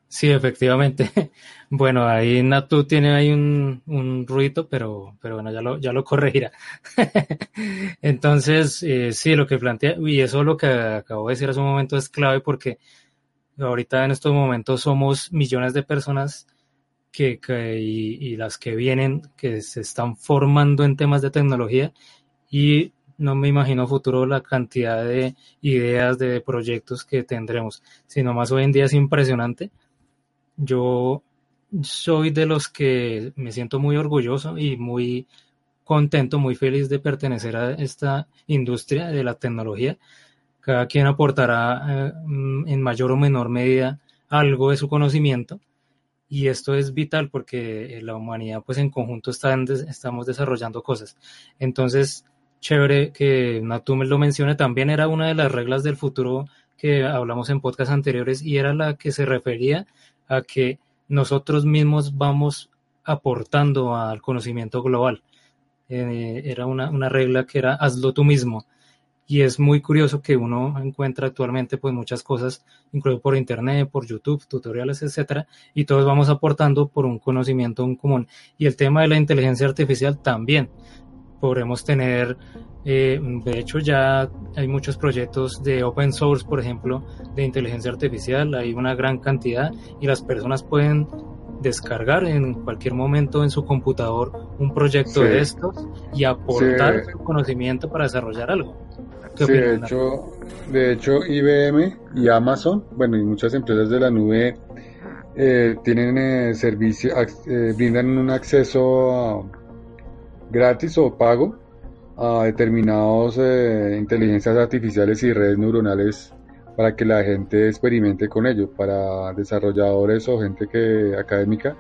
Sí, efectivamente. Bueno, ahí Natu tiene ahí un, un ruido, pero, pero bueno, ya lo, ya lo corregirá. Entonces, eh, sí, lo que plantea, y eso lo que acabo de decir hace un momento es clave porque ahorita en estos momentos somos millones de personas que, y las que vienen, que se están formando en temas de tecnología y no me imagino futuro la cantidad de ideas, de proyectos que tendremos, sino más hoy en día es impresionante yo soy de los que me siento muy orgulloso y muy contento, muy feliz de pertenecer a esta industria de la tecnología. Cada quien aportará eh, en mayor o menor medida algo de su conocimiento y esto es vital porque la humanidad pues en conjunto está estamos desarrollando cosas. Entonces, chévere que Natum lo mencione, también era una de las reglas del futuro que hablamos en podcast anteriores y era la que se refería a que nosotros mismos vamos aportando al conocimiento global. Eh, era una, una, regla que era hazlo tú mismo. Y es muy curioso que uno encuentra actualmente pues muchas cosas, incluso por internet, por YouTube, tutoriales, etcétera, y todos vamos aportando por un conocimiento en común. Y el tema de la inteligencia artificial también. Podremos tener eh, de hecho, ya hay muchos proyectos de open source, por ejemplo, de inteligencia artificial, hay una gran cantidad y las personas pueden descargar en cualquier momento en su computador un proyecto de estos y aportar su conocimiento para desarrollar algo.
Sí, de hecho, de hecho, IBM y Amazon, bueno, y muchas empresas de la nube eh, tienen eh, servicio, eh, brindan un acceso gratis o pago a determinados eh, inteligencias artificiales y redes neuronales para que la gente experimente con ello, para desarrolladores o gente que académica.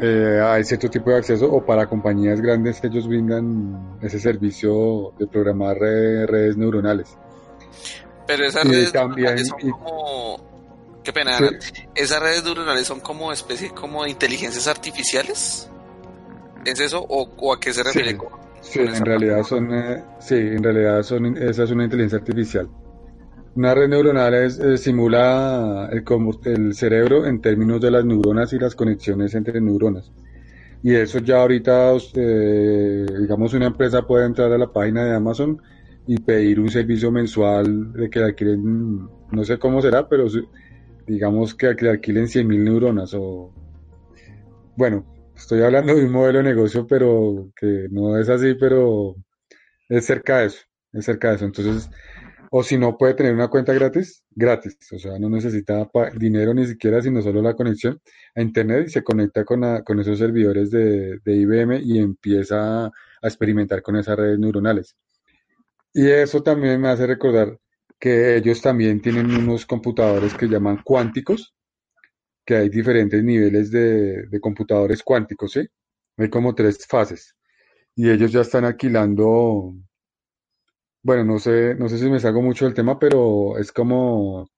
Eh, hay cierto tipo de acceso o para compañías grandes ellos brindan ese servicio de programar redes neuronales.
Pero esas redes neuronales son como... Qué pena, ¿esas redes neuronales son como especie como de inteligencias artificiales? ¿Es eso o, o a qué se refiere?
Sí, en realidad son, eh, sí, en realidad son, esa es una inteligencia artificial. Una red neuronal es, eh, simula el, el cerebro en términos de las neuronas y las conexiones entre neuronas. Y eso ya ahorita, eh, digamos, una empresa puede entrar a la página de Amazon y pedir un servicio mensual de que alquilen, no sé cómo será, pero digamos que le alquilen 100.000 neuronas o, bueno, estoy hablando de un modelo de negocio, pero que no es así, pero es cerca de eso, es cerca de eso. Entonces, o si no puede tener una cuenta gratis, gratis, o sea, no necesita dinero ni siquiera, sino solo la conexión a Internet y se conecta con, con esos servidores de, de, IBM y empieza a experimentar con esas redes neuronales. Y eso también me hace recordar que ellos también tienen unos computadores que llaman cuánticos, que hay diferentes niveles de, computadores cuánticos, ¿sí? Hay como tres fases. Y ellos ya están alquilando, bueno, no sé, no sé si me salgo mucho del tema, pero es como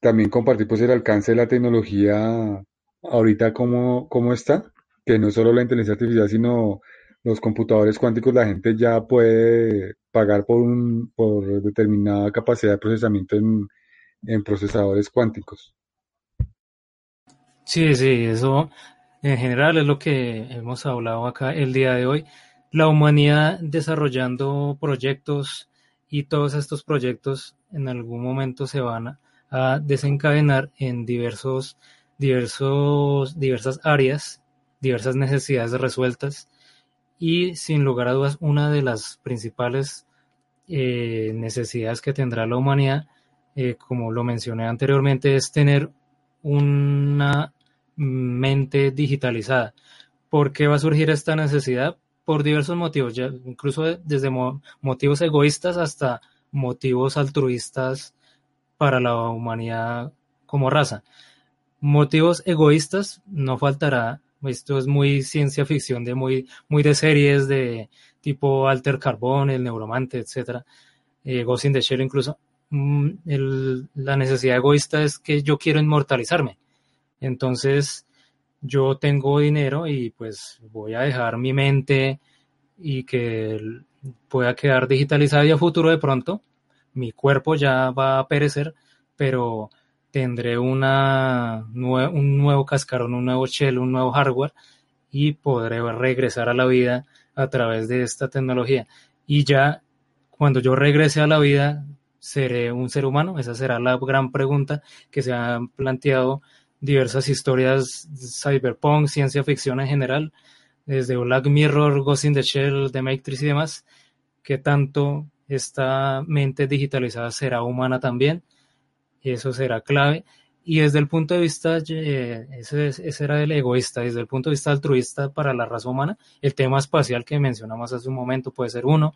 también compartir pues el alcance de la tecnología ahorita cómo, cómo está, que no solo la inteligencia artificial, sino los computadores cuánticos, la gente ya puede pagar por, un, por determinada capacidad de procesamiento en, en procesadores cuánticos.
Sí, sí, eso en general es lo que hemos hablado acá el día de hoy. La humanidad desarrollando proyectos y todos estos proyectos en algún momento se van a, desencadenar en diversos, diversos, diversas áreas, diversas necesidades resueltas y sin lugar a dudas una de las principales eh, necesidades que tendrá la humanidad, eh, como lo mencioné anteriormente, es tener una mente digitalizada. ¿Por qué va a surgir esta necesidad? Por diversos motivos, ya, incluso desde mo motivos egoístas hasta motivos altruistas para la humanidad como raza. Motivos egoístas no faltará. Esto es muy ciencia ficción de muy, muy de series de tipo Alter Carbón, El Neuromante, etcétera, eh, Ghost in the incluso. Mm, la necesidad egoísta es que yo quiero inmortalizarme. Entonces, yo tengo dinero y pues voy a dejar mi mente y que pueda quedar digitalizada y a futuro de pronto mi cuerpo ya va a perecer, pero tendré una, un nuevo cascarón, un nuevo shell, un nuevo hardware y podré regresar a la vida a través de esta tecnología. Y ya cuando yo regrese a la vida, seré un ser humano. Esa será la gran pregunta que se han planteado diversas historias cyberpunk, ciencia ficción en general, desde Black Mirror, Ghost in the Shell, The Matrix y demás, que tanto esta mente digitalizada será humana también, y eso será clave. Y desde el punto de vista, eh, ese, ese, era el egoísta, desde el punto de vista altruista para la raza humana, el tema espacial que mencionamos hace un momento puede ser uno,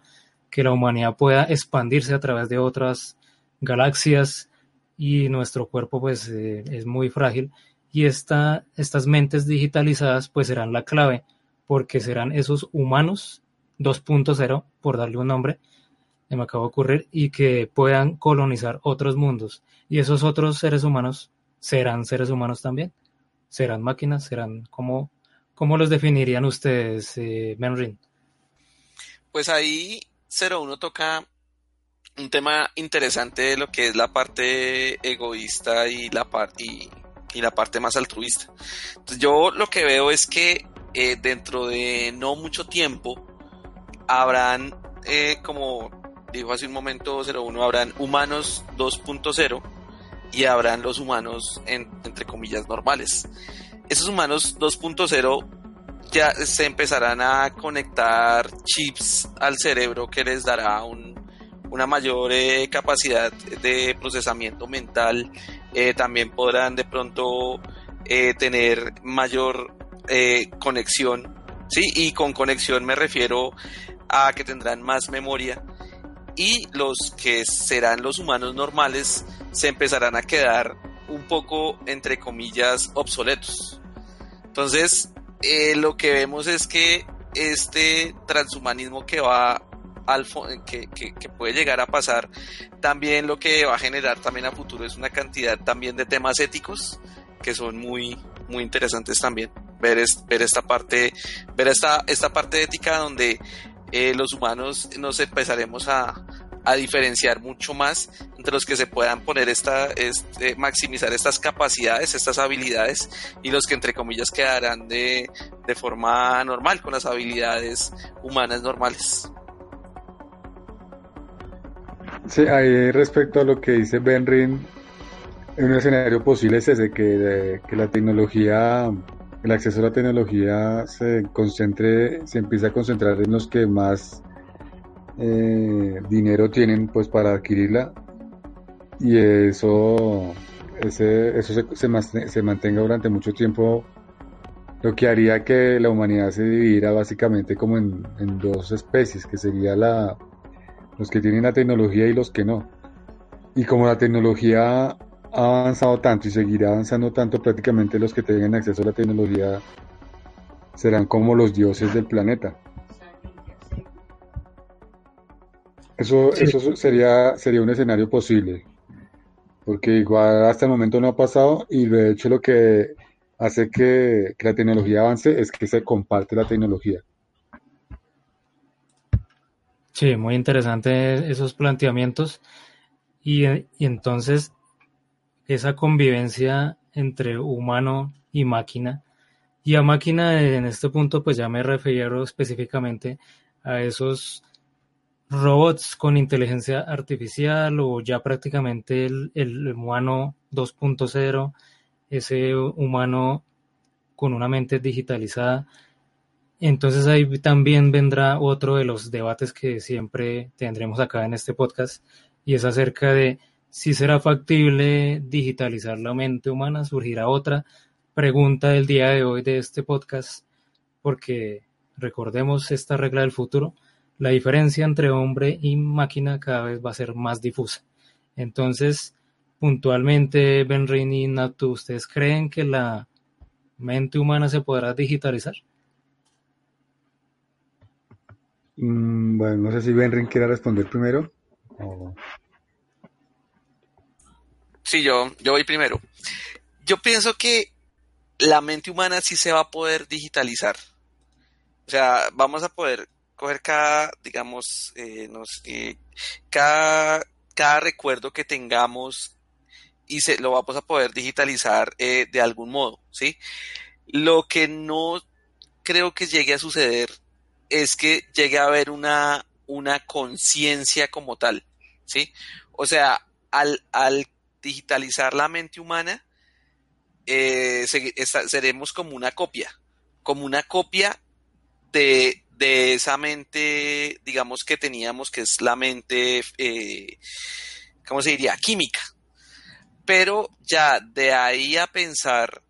que la humanidad pueda expandirse a través de otras galaxias y nuestro cuerpo pues eh, es muy frágil y esta, estas mentes digitalizadas pues serán la clave porque serán esos humanos 2.0 por darle un nombre me acaba de ocurrir, y que puedan colonizar otros mundos. Y esos otros seres humanos serán seres humanos también. Serán máquinas, serán como, ¿cómo los definirían ustedes, eh, Benrin?
Pues ahí 01 toca un tema interesante de lo que es la parte egoísta y la parte y, la parte más altruista. Yo lo que veo es que eh, dentro de no mucho tiempo habrán eh, como dijo hace un momento 01, habrán humanos 2.0 y habrán los humanos entre comillas normales. Esos humanos 2.0 ya se empezarán a conectar chips al cerebro que les dará una mayor eh, capacidad de procesamiento mental. Eh, también podrán de pronto eh, tener mayor conexión. Sí, y con conexión me refiero a que tendrán más memoria y los que serán los humanos normales se empezarán a quedar un poco, entre comillas, obsoletos. Entonces, lo que vemos es que este transhumanismo que va que, puede llegar a pasar, también lo que va a generar también a futuro es una cantidad también de temas éticos que son muy, muy interesantes también. Ver, ver esta parte, ver esta, esta parte ética donde eh, los humanos nos empezaremos a, a, diferenciar mucho más entre los que se puedan poner esta, este, maximizar estas capacidades, estas habilidades, y los que entre comillas quedarán de, de forma normal, con las habilidades humanas normales.
Sí, ahí respecto a lo que dice Benrin, un escenario posible es ese, que, que la tecnología el acceso a la tecnología se concentre, se empieza a concentrar en los que más eh, dinero tienen pues para adquirirla. Y eso, ese, eso se, mantenga durante mucho tiempo, lo que haría que la humanidad se dividiera básicamente como en dos especies, que sería la, los que tienen la tecnología y los que no. Y como la tecnología ha avanzado tanto y seguirá avanzando tanto, prácticamente los que tengan acceso a la tecnología serán como los dioses del planeta. Eso, eso sería, sería un escenario posible, porque igual hasta el momento no ha pasado y de hecho lo que hace que, que la tecnología avance es que se comparte la tecnología.
Sí, muy interesante esos planteamientos. Y, y, entonces esa convivencia entre humano y máquina. Y a máquina en este punto pues ya me refiero específicamente a esos robots con inteligencia artificial o ya prácticamente el, el humano 2.0, ese humano con una mente digitalizada. Entonces ahí también vendrá otro de los debates que siempre tendremos acá en este podcast y es acerca de si será factible digitalizar la mente humana. Surgirá otra pregunta del día de hoy de este podcast porque recordemos esta regla del futuro la diferencia entre hombre y máquina cada vez va a ser más difusa. Entonces, puntualmente, Benrin y Natu, ¿ustedes creen que la mente humana se podrá digitalizar?
Mm, bueno, no sé si Benrin quiera responder primero.
Sí, yo, yo voy primero. Yo pienso que la mente humana sí se va a poder digitalizar. O sea, vamos a poder coger cada, digamos, eh, eh, cada, cada recuerdo que tengamos y se, lo vamos a poder digitalizar eh, de algún modo, ¿sí? Lo que no creo que llegue a suceder es que llegue a haber una, una conciencia como tal, ¿sí? O sea, al, al digitalizar la mente humana, seremos como una copia, como una copia de, de esa mente, digamos que teníamos, que es la mente, eh, ¿cómo se diría? Química. Pero ya de ahí a pensar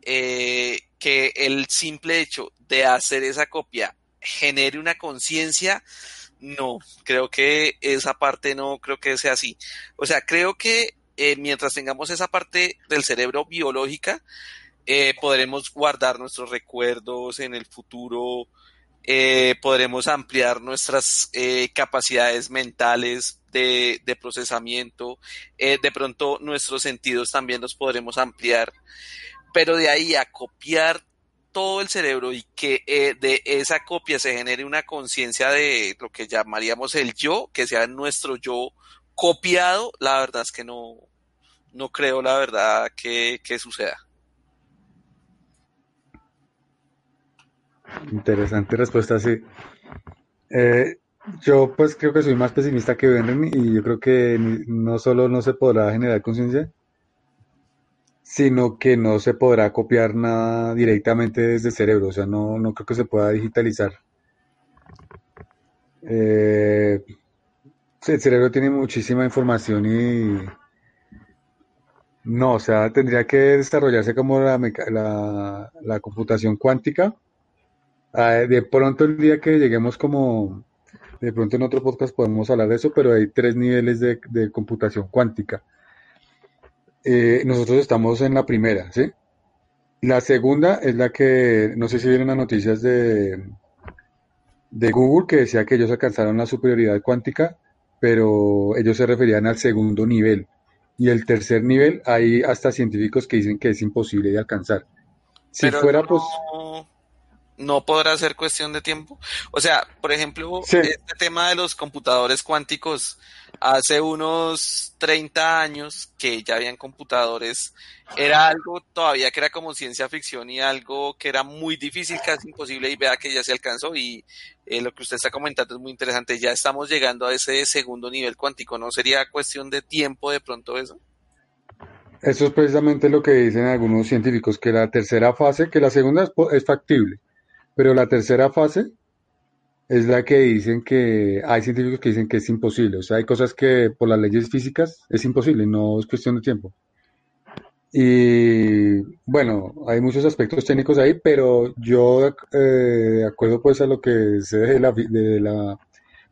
eh, que el simple hecho de hacer esa copia genere una conciencia, no, creo que esa parte no creo que sea así. O sea, creo que eh, mientras tengamos esa parte del cerebro biológica, eh, podremos guardar nuestros recuerdos en el futuro, eh, podremos ampliar nuestras capacidades mentales de, procesamiento, de pronto nuestros sentidos también los podremos ampliar, pero de ahí a copiar todo el cerebro y que de esa copia se genere una conciencia de lo que llamaríamos el yo, que sea nuestro yo copiado, la verdad es que no, no creo la verdad que suceda.
Interesante respuesta, sí. Eh, yo pues creo que soy más pesimista que Benren y yo creo que no solo no se podrá generar conciencia, sino que no se podrá copiar nada directamente desde el cerebro, o sea, no, no creo que se pueda digitalizar. Eh, el cerebro tiene muchísima información y no, o sea, tendría que desarrollarse como la, la, computación cuántica Ah, de pronto el día que lleguemos como, de pronto en otro podcast podemos hablar de eso, pero hay tres niveles de, computación cuántica. Eh, nosotros estamos en la primera, ¿sí? La segunda es la que, no sé si vieron las noticias de, de Google que decía que ellos alcanzaron la superioridad cuántica, pero ellos se referían al segundo nivel. Y el tercer nivel, hay hasta científicos que dicen que es imposible de alcanzar. Si fuera, pues
no podrá ser cuestión de tiempo. O sea, por ejemplo, este tema de los computadores cuánticos, hace unos 30 años que ya habían computadores, era algo todavía que era como ciencia ficción y algo que era muy difícil, casi imposible, y vea que ya se alcanzó y eh, lo que usted está comentando es muy interesante, ya estamos llegando a ese segundo nivel cuántico, ¿no sería cuestión de tiempo de pronto eso?
Eso es precisamente lo que dicen algunos científicos, que la tercera fase, que la segunda es factible, pero la tercera fase es la que dicen que hay científicos que dicen que es imposible. O sea, hay cosas que por las leyes físicas es imposible, no es cuestión de tiempo. Y bueno, hay muchos aspectos técnicos ahí, pero yo, eh, de acuerdo pues a lo que sé de la, de la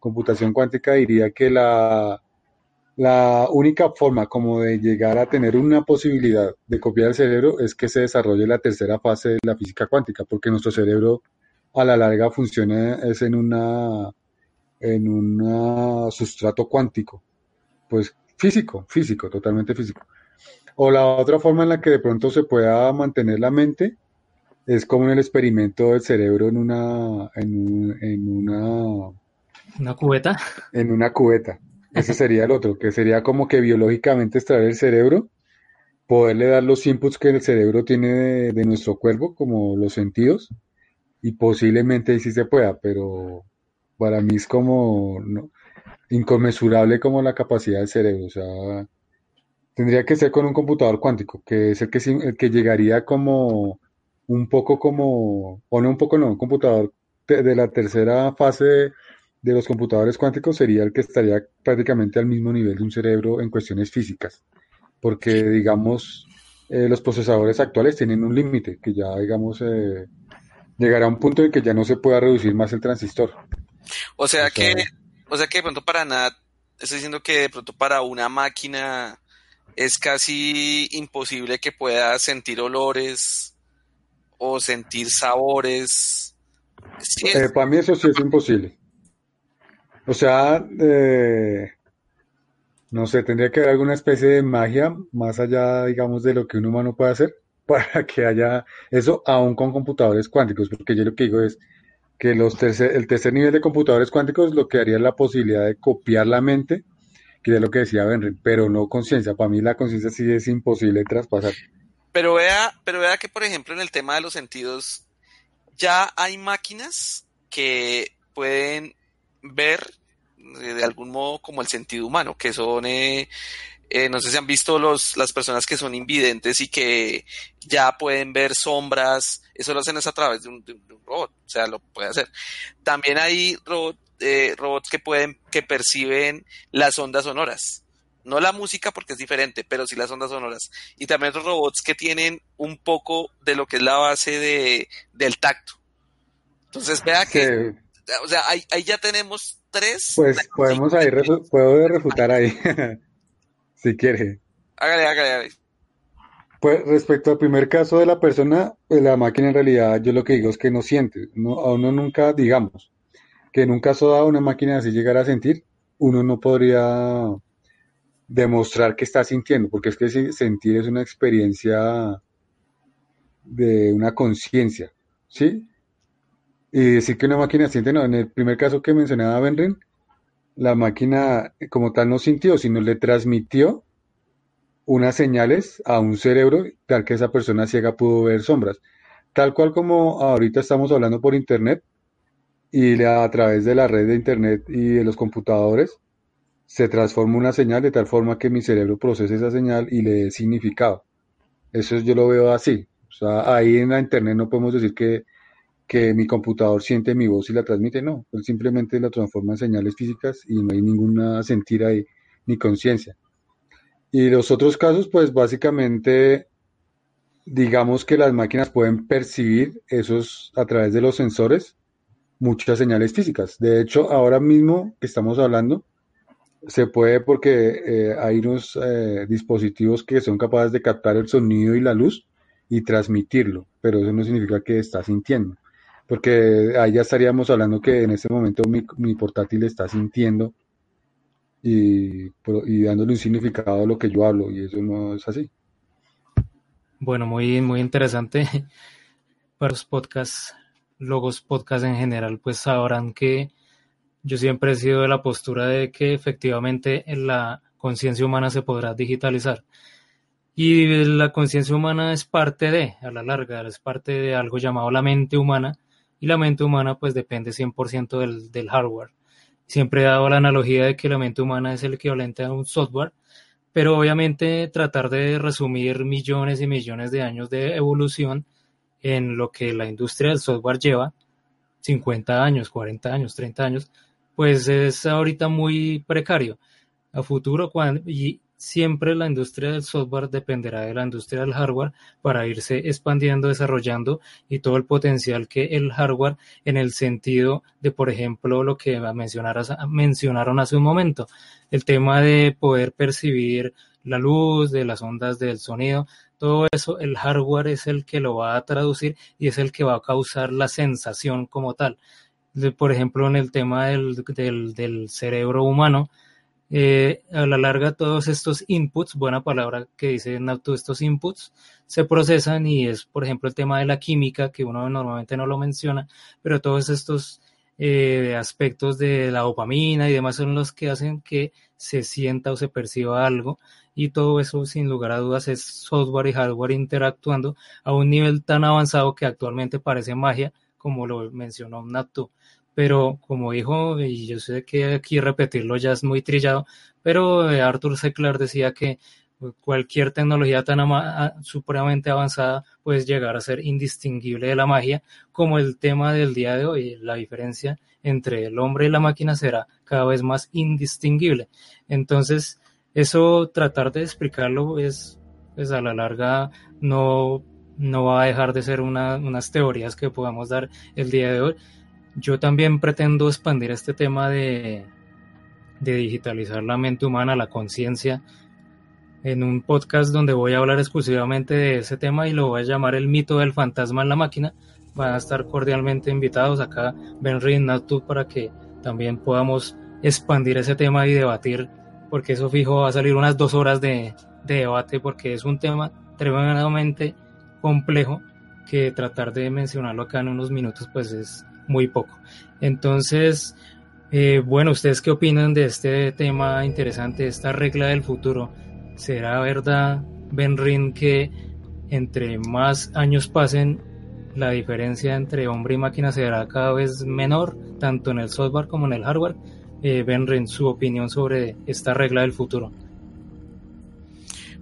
computación cuántica diría que la, la única forma como de llegar a tener una posibilidad de copiar el cerebro es que se desarrolle la tercera fase de la física cuántica, porque nuestro cerebro a la larga funciona es en una en un sustrato cuántico, pues físico, físico, totalmente físico. O la otra forma en la que de pronto se pueda mantener la mente es como en el experimento del cerebro en una en, en una
una cubeta.
En una cubeta. Ese sería el otro, que sería como que biológicamente extraer el cerebro, poderle dar los inputs que el cerebro tiene de, de nuestro cuerpo, como los sentidos, y posiblemente sí se pueda, pero para mí es como no, inconmensurable como la capacidad del cerebro. O sea, tendría que ser con un computador cuántico, que es el que, el que llegaría como un poco como, o no un poco, no, un computador de, la tercera fase de, los computadores cuánticos sería el que estaría prácticamente al mismo nivel de un cerebro en cuestiones físicas, porque digamos, eh, los procesadores actuales tienen un límite, que ya digamos eh, llegará a un punto en que ya no se pueda reducir más el transistor.
O sea, que, o sea que de pronto para nada, estoy diciendo que de pronto para una máquina es casi imposible que pueda sentir olores o sentir sabores.
Eh, para mí eso sí es imposible. O sea, eh, no sé, tendría que haber alguna especie de magia más allá, digamos, de lo que un humano puede hacer para que haya eso, aún con computadores cuánticos, porque yo lo que digo es que los el tercer nivel de computadores cuánticos lo que haría es la posibilidad de copiar la mente, que es lo que decía Benry, pero no conciencia. Para mí la conciencia sí es imposible traspasar.
Pero vea, pero vea que, por ejemplo, en el tema de los sentidos, ya hay máquinas que pueden ver de algún modo como el sentido humano, que son eh, eh, no sé si han visto los, las personas que son invidentes y que ya pueden ver sombras. Eso lo hacen es a través de un, robot. O sea, lo puede hacer. También hay eh, robots que pueden, que perciben las ondas sonoras. No la música porque es diferente, pero sí las ondas sonoras. Y también otros robots que tienen un poco de lo que es la base de, del tacto. Entonces vea que, o sea, ahí, ahí ya tenemos tres.
Pues podemos ahí, puedo refutar ahí. si quiere.
Hágale, hágale, hágale.
Pues respecto al primer caso de la persona, pues, la máquina en realidad yo lo que digo es que no siente. No, a uno nunca, digamos, que en un caso dado una máquina así llegara a sentir, uno no podría demostrar que está sintiendo, porque es que sentir es una experiencia de una conciencia, ¿sí? Y decir que una máquina siente, no, en el primer caso que mencionaba Benren, la máquina como tal no sintió, sino le transmitió unas señales a un cerebro tal que esa persona ciega pudo ver sombras. Tal cual como ahorita estamos hablando por internet y a través de la red de internet y de los computadores se transforma una señal de tal forma que mi cerebro procese esa señal y le dé significado. Eso yo lo veo así. O sea, ahí en la internet no podemos decir que que mi computador siente mi voz y la transmite, no, simplemente la transforma en señales físicas y no hay ninguna sentir ahí ni conciencia. Y los otros casos, pues básicamente, digamos que las máquinas pueden percibir esos a través de los sensores muchas señales físicas. De hecho, ahora mismo que estamos hablando, se puede porque eh, hay unos eh, dispositivos que son capaces de captar el sonido y la luz y transmitirlo, pero eso no significa que está sintiendo porque ahí ya estaríamos hablando que en este momento mi, portátil está sintiendo y, y, dándole un significado a lo que yo hablo, y eso no es así.
Bueno, muy, muy interesante. Para los podcasts, logos podcast en general, pues sabrán que yo siempre he sido de la postura de que efectivamente la conciencia humana se podrá digitalizar. Y la conciencia humana es parte de, a la larga, es parte de algo llamado la mente humana, y la mente humana pues depende 100% del, del hardware. Siempre he dado la analogía de que la mente humana es el equivalente a un software, pero obviamente tratar de resumir millones y millones de años de evolución en lo que la industria del software lleva, 50 años, 40 años, 30 años, pues es ahorita muy precario. A futuro, cuando, siempre la industria del software dependerá de la industria del hardware para irse expandiendo, desarrollando y todo el potencial que el hardware en el sentido de, por ejemplo, lo que mencionaron hace un momento, el tema de poder percibir la luz, de las ondas del sonido, todo eso, el hardware es el que lo va a traducir y es el que va a causar la sensación como tal. por ejemplo, en el tema del, del cerebro humano, eh, a la larga todos estos inputs, buena palabra que dice todos estos inputs se procesan y es, por ejemplo, el tema de la química, que uno normalmente no lo menciona, pero todos estos eh, aspectos de la dopamina y demás son los que hacen que se sienta o se perciba algo. Y todo eso sin lugar a dudas es software y hardware interactuando a un nivel tan avanzado que actualmente parece magia como lo mencionó Natu pero como dijo, y yo sé que aquí repetirlo ya es muy trillado, pero eh, Arthur C. Decía que cualquier tecnología tan supremamente avanzada puede llegar a ser indistinguible de la magia, como el tema del día de hoy, la diferencia entre el hombre y la máquina será cada vez más indistinguible. Entonces, eso tratar de explicarlo es, pues a la larga no, no va a dejar de ser unas teorías que podamos dar el día de hoy, yo también pretendo expandir este tema de, digitalizar la mente humana, la conciencia, en un podcast donde voy a hablar exclusivamente de ese tema y lo voy a llamar el mito del fantasma en la máquina. Van a estar cordialmente invitados acá, Benry y Natu, para que también podamos expandir ese tema y debatir, porque eso fijo va a salir unas dos horas de, de debate, porque es un tema tremendamente complejo que tratar de mencionarlo acá en unos minutos pues es muy poco. Entonces, eh, bueno, ¿ustedes qué opinan de este tema interesante, esta regla del futuro? ¿Será verdad, Benrin, que entre más años pasen, la diferencia entre hombre y máquina será cada vez menor, tanto en el software como en el hardware? Eh, Benrin, su opinión sobre esta regla del futuro.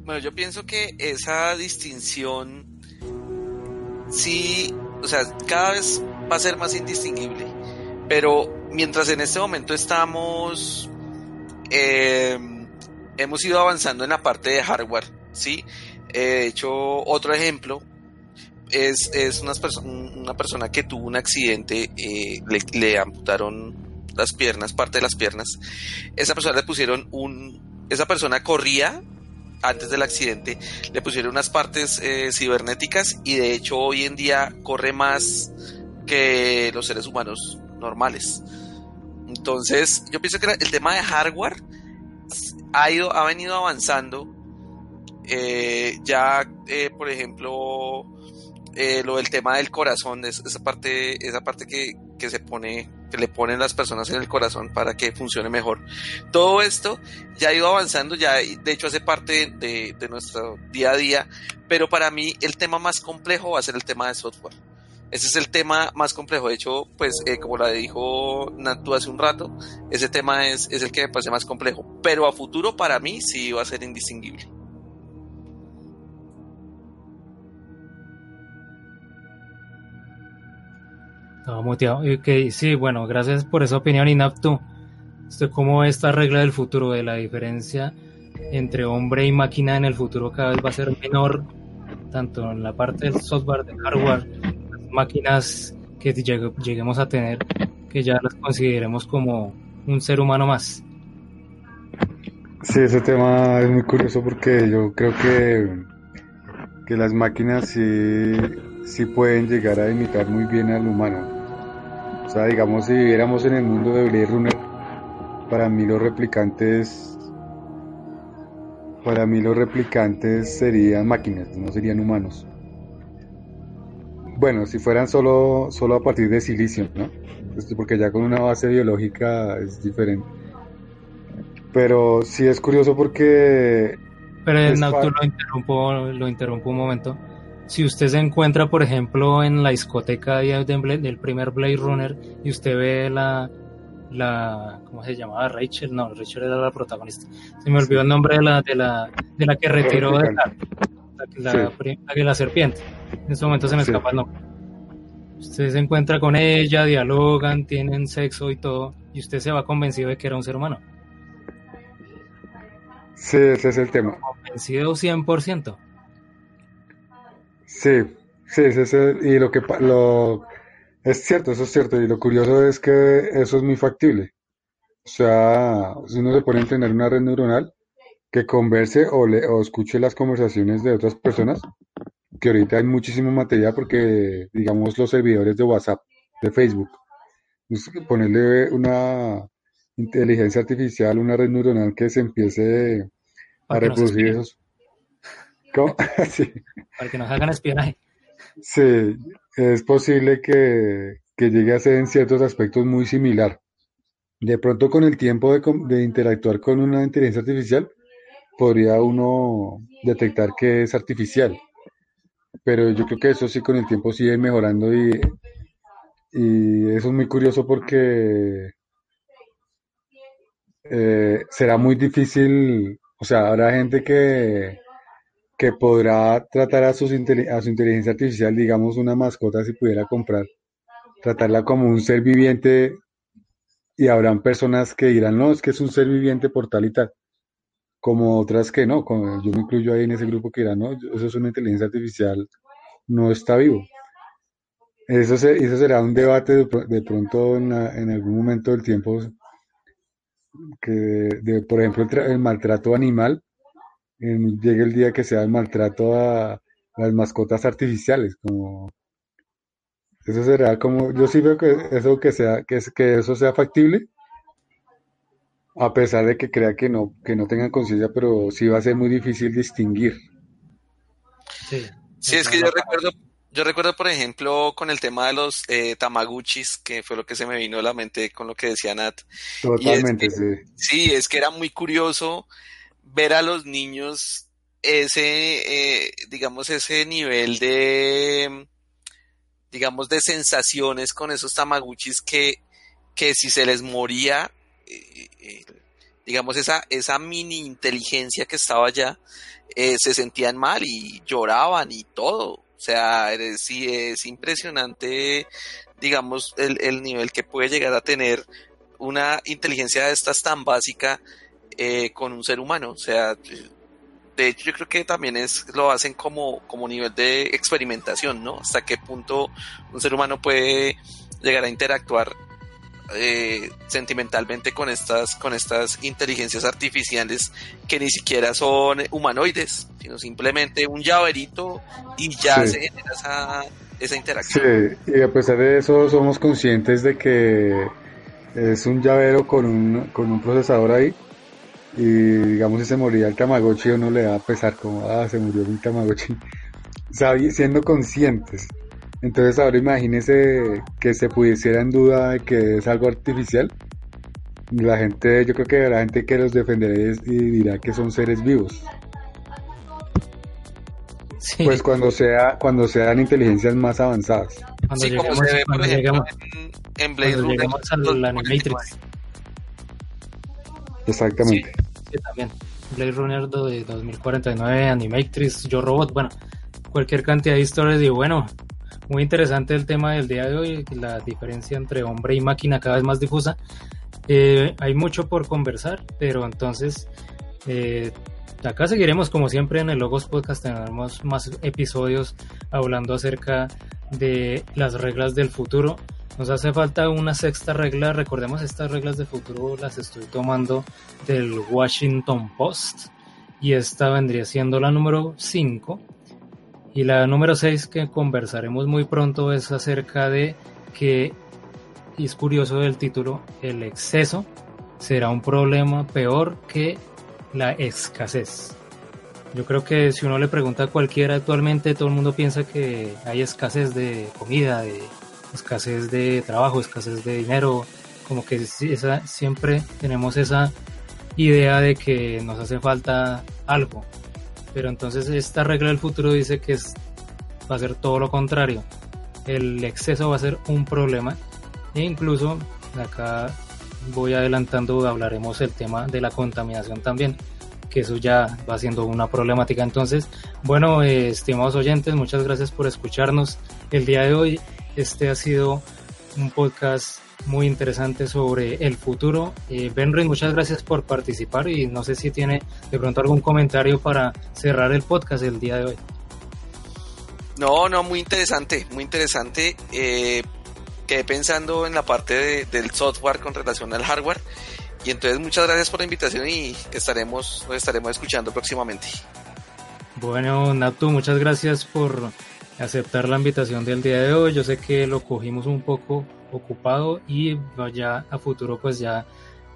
Bueno, yo pienso que esa distinción sí, o sea, cada vez va a ser más indistinguible. Pero mientras en este momento estamos, eh, hemos ido avanzando en la parte de hardware, ¿sí? Eh, de hecho, otro ejemplo es, es una, una persona que tuvo un accidente, eh, le, amputaron las piernas, parte de las piernas. Esa persona le pusieron un, esa persona corría antes del accidente, le pusieron unas partes cibernéticas y de hecho hoy en día corre más que los seres humanos normales. Entonces, yo pienso que el tema de hardware ha ido, ha venido avanzando. Eh, ya, eh, por ejemplo, eh, lo del tema del corazón, esa parte, esa parte que, que, se pone, que le ponen las personas en el corazón para que funcione mejor. Todo esto ya ha ido avanzando, ya de hecho hace parte de, de nuestro día a día, pero para mí el tema más complejo va a ser el tema de software ese es el tema más complejo. De hecho, pues eh, como la dijo Natu hace un rato, ese tema es, es el que me parece más complejo. Pero a futuro para mí sí va a ser indistinguible.
Estaba muteado. Okay, sí, bueno, gracias por esa opinión, Inaptu. ¿Usted cómo esta regla del futuro de la diferencia entre hombre y máquina en el futuro cada vez va a ser menor, tanto en la parte del software, del hardware, máquinas que lleguemos a tener, que ya las consideremos como un ser humano más.
Sí, ese tema es muy curioso porque yo creo que, que las máquinas sí, sí pueden llegar a imitar muy bien al humano. O sea, digamos, si viviéramos en el mundo de Blade Runner, para mí los replicantes, para mí los replicantes serían máquinas, no serían humanos. Bueno, si fueran solo, solo a partir de silicio, ¿no? Pues, porque ya con una base biológica es diferente. Pero sí es curioso porque...
Pero el Nautu lo interrumpo, lo interrumpo un momento. Si usted se encuentra, por ejemplo, en la discoteca del primer Blade Runner y usted ve la, la ¿cómo se llamaba? Rachel, no, Rachel era la protagonista. Se me olvidó el nombre de la, de la, de la que retiró de la, la, la, la serpiente. En ese momento se me escapa el nombre. Usted se encuentra con ella, dialogan, tienen sexo y todo, y usted se va convencido de que era un ser humano.
Sí, ese es el tema.
Convencido 100%.
Sí, sí, ese es el- y lo que lo es cierto, eso es cierto, y lo curioso es que eso es muy factible. O sea, si uno se pone a entrenar una red neuronal que converse o, le, o escuche las conversaciones de otras personas, que ahorita hay muchísimo material porque, digamos, los servidores de WhatsApp, de Facebook, pues, ponerle una inteligencia artificial, una red neuronal que se empiece a reproducir esos. ¿Cómo? Sí.
Para que nos hagan espionaje.
Sí, es posible que, que llegue a ser en ciertos aspectos muy similar. De pronto con el tiempo de, de interactuar con una inteligencia artificial, podría uno detectar que es artificial. Pero yo creo que eso sí con el tiempo sigue mejorando y, y eso es muy curioso porque eh, será muy difícil, o sea, habrá gente que, que podrá tratar a, sus a su inteligencia artificial, digamos una mascota si pudiera comprar, tratarla como un ser viviente y habrán personas que dirán, no, es que es un ser viviente por tal y tal, como otras que no, como yo me incluyo ahí en ese grupo que dirán, no, eso es una inteligencia artificial, no está vivo. Eso, se- eso será un debate de, pro- de pronto en, algún momento del tiempo, que por ejemplo, el, tra- el maltrato animal, en- llegue el día que sea el maltrato a las mascotas artificiales, como eso será como, yo sí veo que eso que sea, que eso sea factible, a pesar de que crea que no, que no tengan conciencia, pero sí va a ser muy difícil distinguir.
Sí.
Sí, es que yo recuerdo, yo recuerdo, por ejemplo, con el tema de los eh, Tamaguchis, que fue lo que se me vino a la mente con lo que decía Nat. Es
Totalmente,
que-
sí.
Sí, es que era muy curioso ver a los niños ese, eh, digamos, ese nivel de, digamos, de sensaciones con esos Tamaguchis que, que si se les moría, digamos, esa, esa mini inteligencia que estaba allá, eh, se sentían mal y lloraban y todo. O sea, sí es impresionante, digamos, el, el nivel que puede llegar a tener una inteligencia de estas tan básica eh, con un ser humano. O sea, de hecho yo creo que también es lo hacen como, como nivel de experimentación, ¿no? Hasta qué punto un ser humano puede llegar a interactuar eh, sentimentalmente con estas, con estas inteligencias artificiales que ni siquiera son humanoides, sino simplemente un llaverito y ya
Sí.
se genera esa, esa interacción.
Sí, y a pesar de eso somos conscientes de que es un llavero con un, con un procesador ahí y digamos si se moría el Tamagotchi uno le da a pesar como, ah, se murió mi Tamagotchi, Sabi- siendo conscientes. Entonces ahora imagínese que se pusiera en duda de que es algo artificial. La gente, yo creo que la gente que los defenderá y dirá que son seres vivos.
Sí.
Pues cuando sea, cuando sean inteligencias más avanzadas.
Cuando
Sí, como se ve, por
cuando
ejemplo,
lleguemos-
en, en Blade
cuando
Runner.
al Animatrix.
Exactamente.
Sí, también. Blade Runner de 2049, Animatrix, Yo Robot, bueno, cualquier cantidad de historias y bueno, muy interesante el tema del día de hoy, la diferencia entre hombre y máquina cada vez más difusa. Eh, hay mucho por conversar, pero entonces eh, acá seguiremos como siempre en el Logos Podcast, tendremos más episodios hablando acerca de las reglas del futuro. Nos hace falta una sexta regla, recordemos estas reglas de futuro las estoy tomando del Washington Post y esta vendría siendo la número 5 y la número 6 que conversaremos muy pronto es acerca de que y es curioso el título el exceso será un problema peor que la escasez yo creo que si uno le pregunta a cualquiera actualmente todo el mundo piensa que hay escasez de comida de escasez de trabajo escasez de dinero como que siempre tenemos esa idea de que nos hace falta algo. Pero entonces esta regla del futuro dice que es, va a ser todo lo contrario. El exceso va a ser un problema. E incluso acá voy adelantando, hablaremos el tema de la contaminación también, que eso ya va siendo una problemática. Entonces, bueno, eh, estimados oyentes, muchas gracias por escucharnos el día de hoy. Este ha sido un podcast muy interesante sobre el futuro. Eh, Benry, muchas gracias por participar y no sé si tiene de pronto algún comentario para cerrar el podcast el día de hoy.
No, no, muy interesante, muy interesante. Eh, quedé pensando en la parte de, del software con relación al hardware. Y entonces muchas gracias por la invitación y estaremos, nos estaremos escuchando próximamente.
Bueno, Natu, muchas gracias por aceptar la invitación del día de hoy. Yo sé que lo cogimos un poco ocupado y ya a futuro pues ya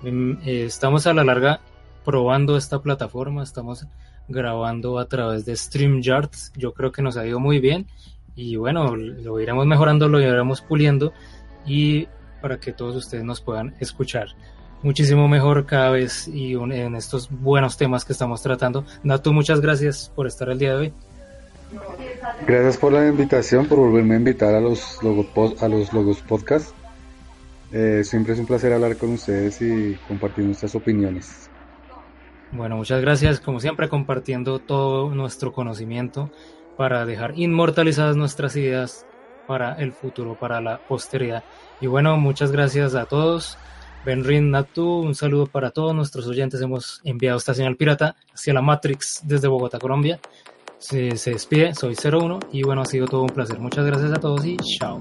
mm, eh, estamos a la larga probando esta plataforma, estamos grabando a través de StreamYard. Yo creo que nos ha ido muy bien y bueno, lo iremos mejorando, lo iremos puliendo y para que todos ustedes nos puedan escuchar muchísimo mejor cada vez y en estos buenos temas que estamos tratando. Natu, muchas gracias por estar el día de hoy.
Gracias por la invitación, por volverme a invitar a los Logos, a los Logos Podcast. Eh, siempre es un placer hablar con ustedes y compartir nuestras opiniones.
Bueno, muchas gracias, como siempre, compartiendo todo nuestro conocimiento para dejar inmortalizadas nuestras ideas para el futuro, para la posteridad. Y bueno, muchas gracias a todos. Benrin Natu, un saludo para todos nuestros oyentes. Hemos enviado esta señal pirata hacia la Matrix desde Bogotá, Colombia. Se, se despide, soy 01 y bueno, ha sido todo un placer. Muchas gracias a todos y chao.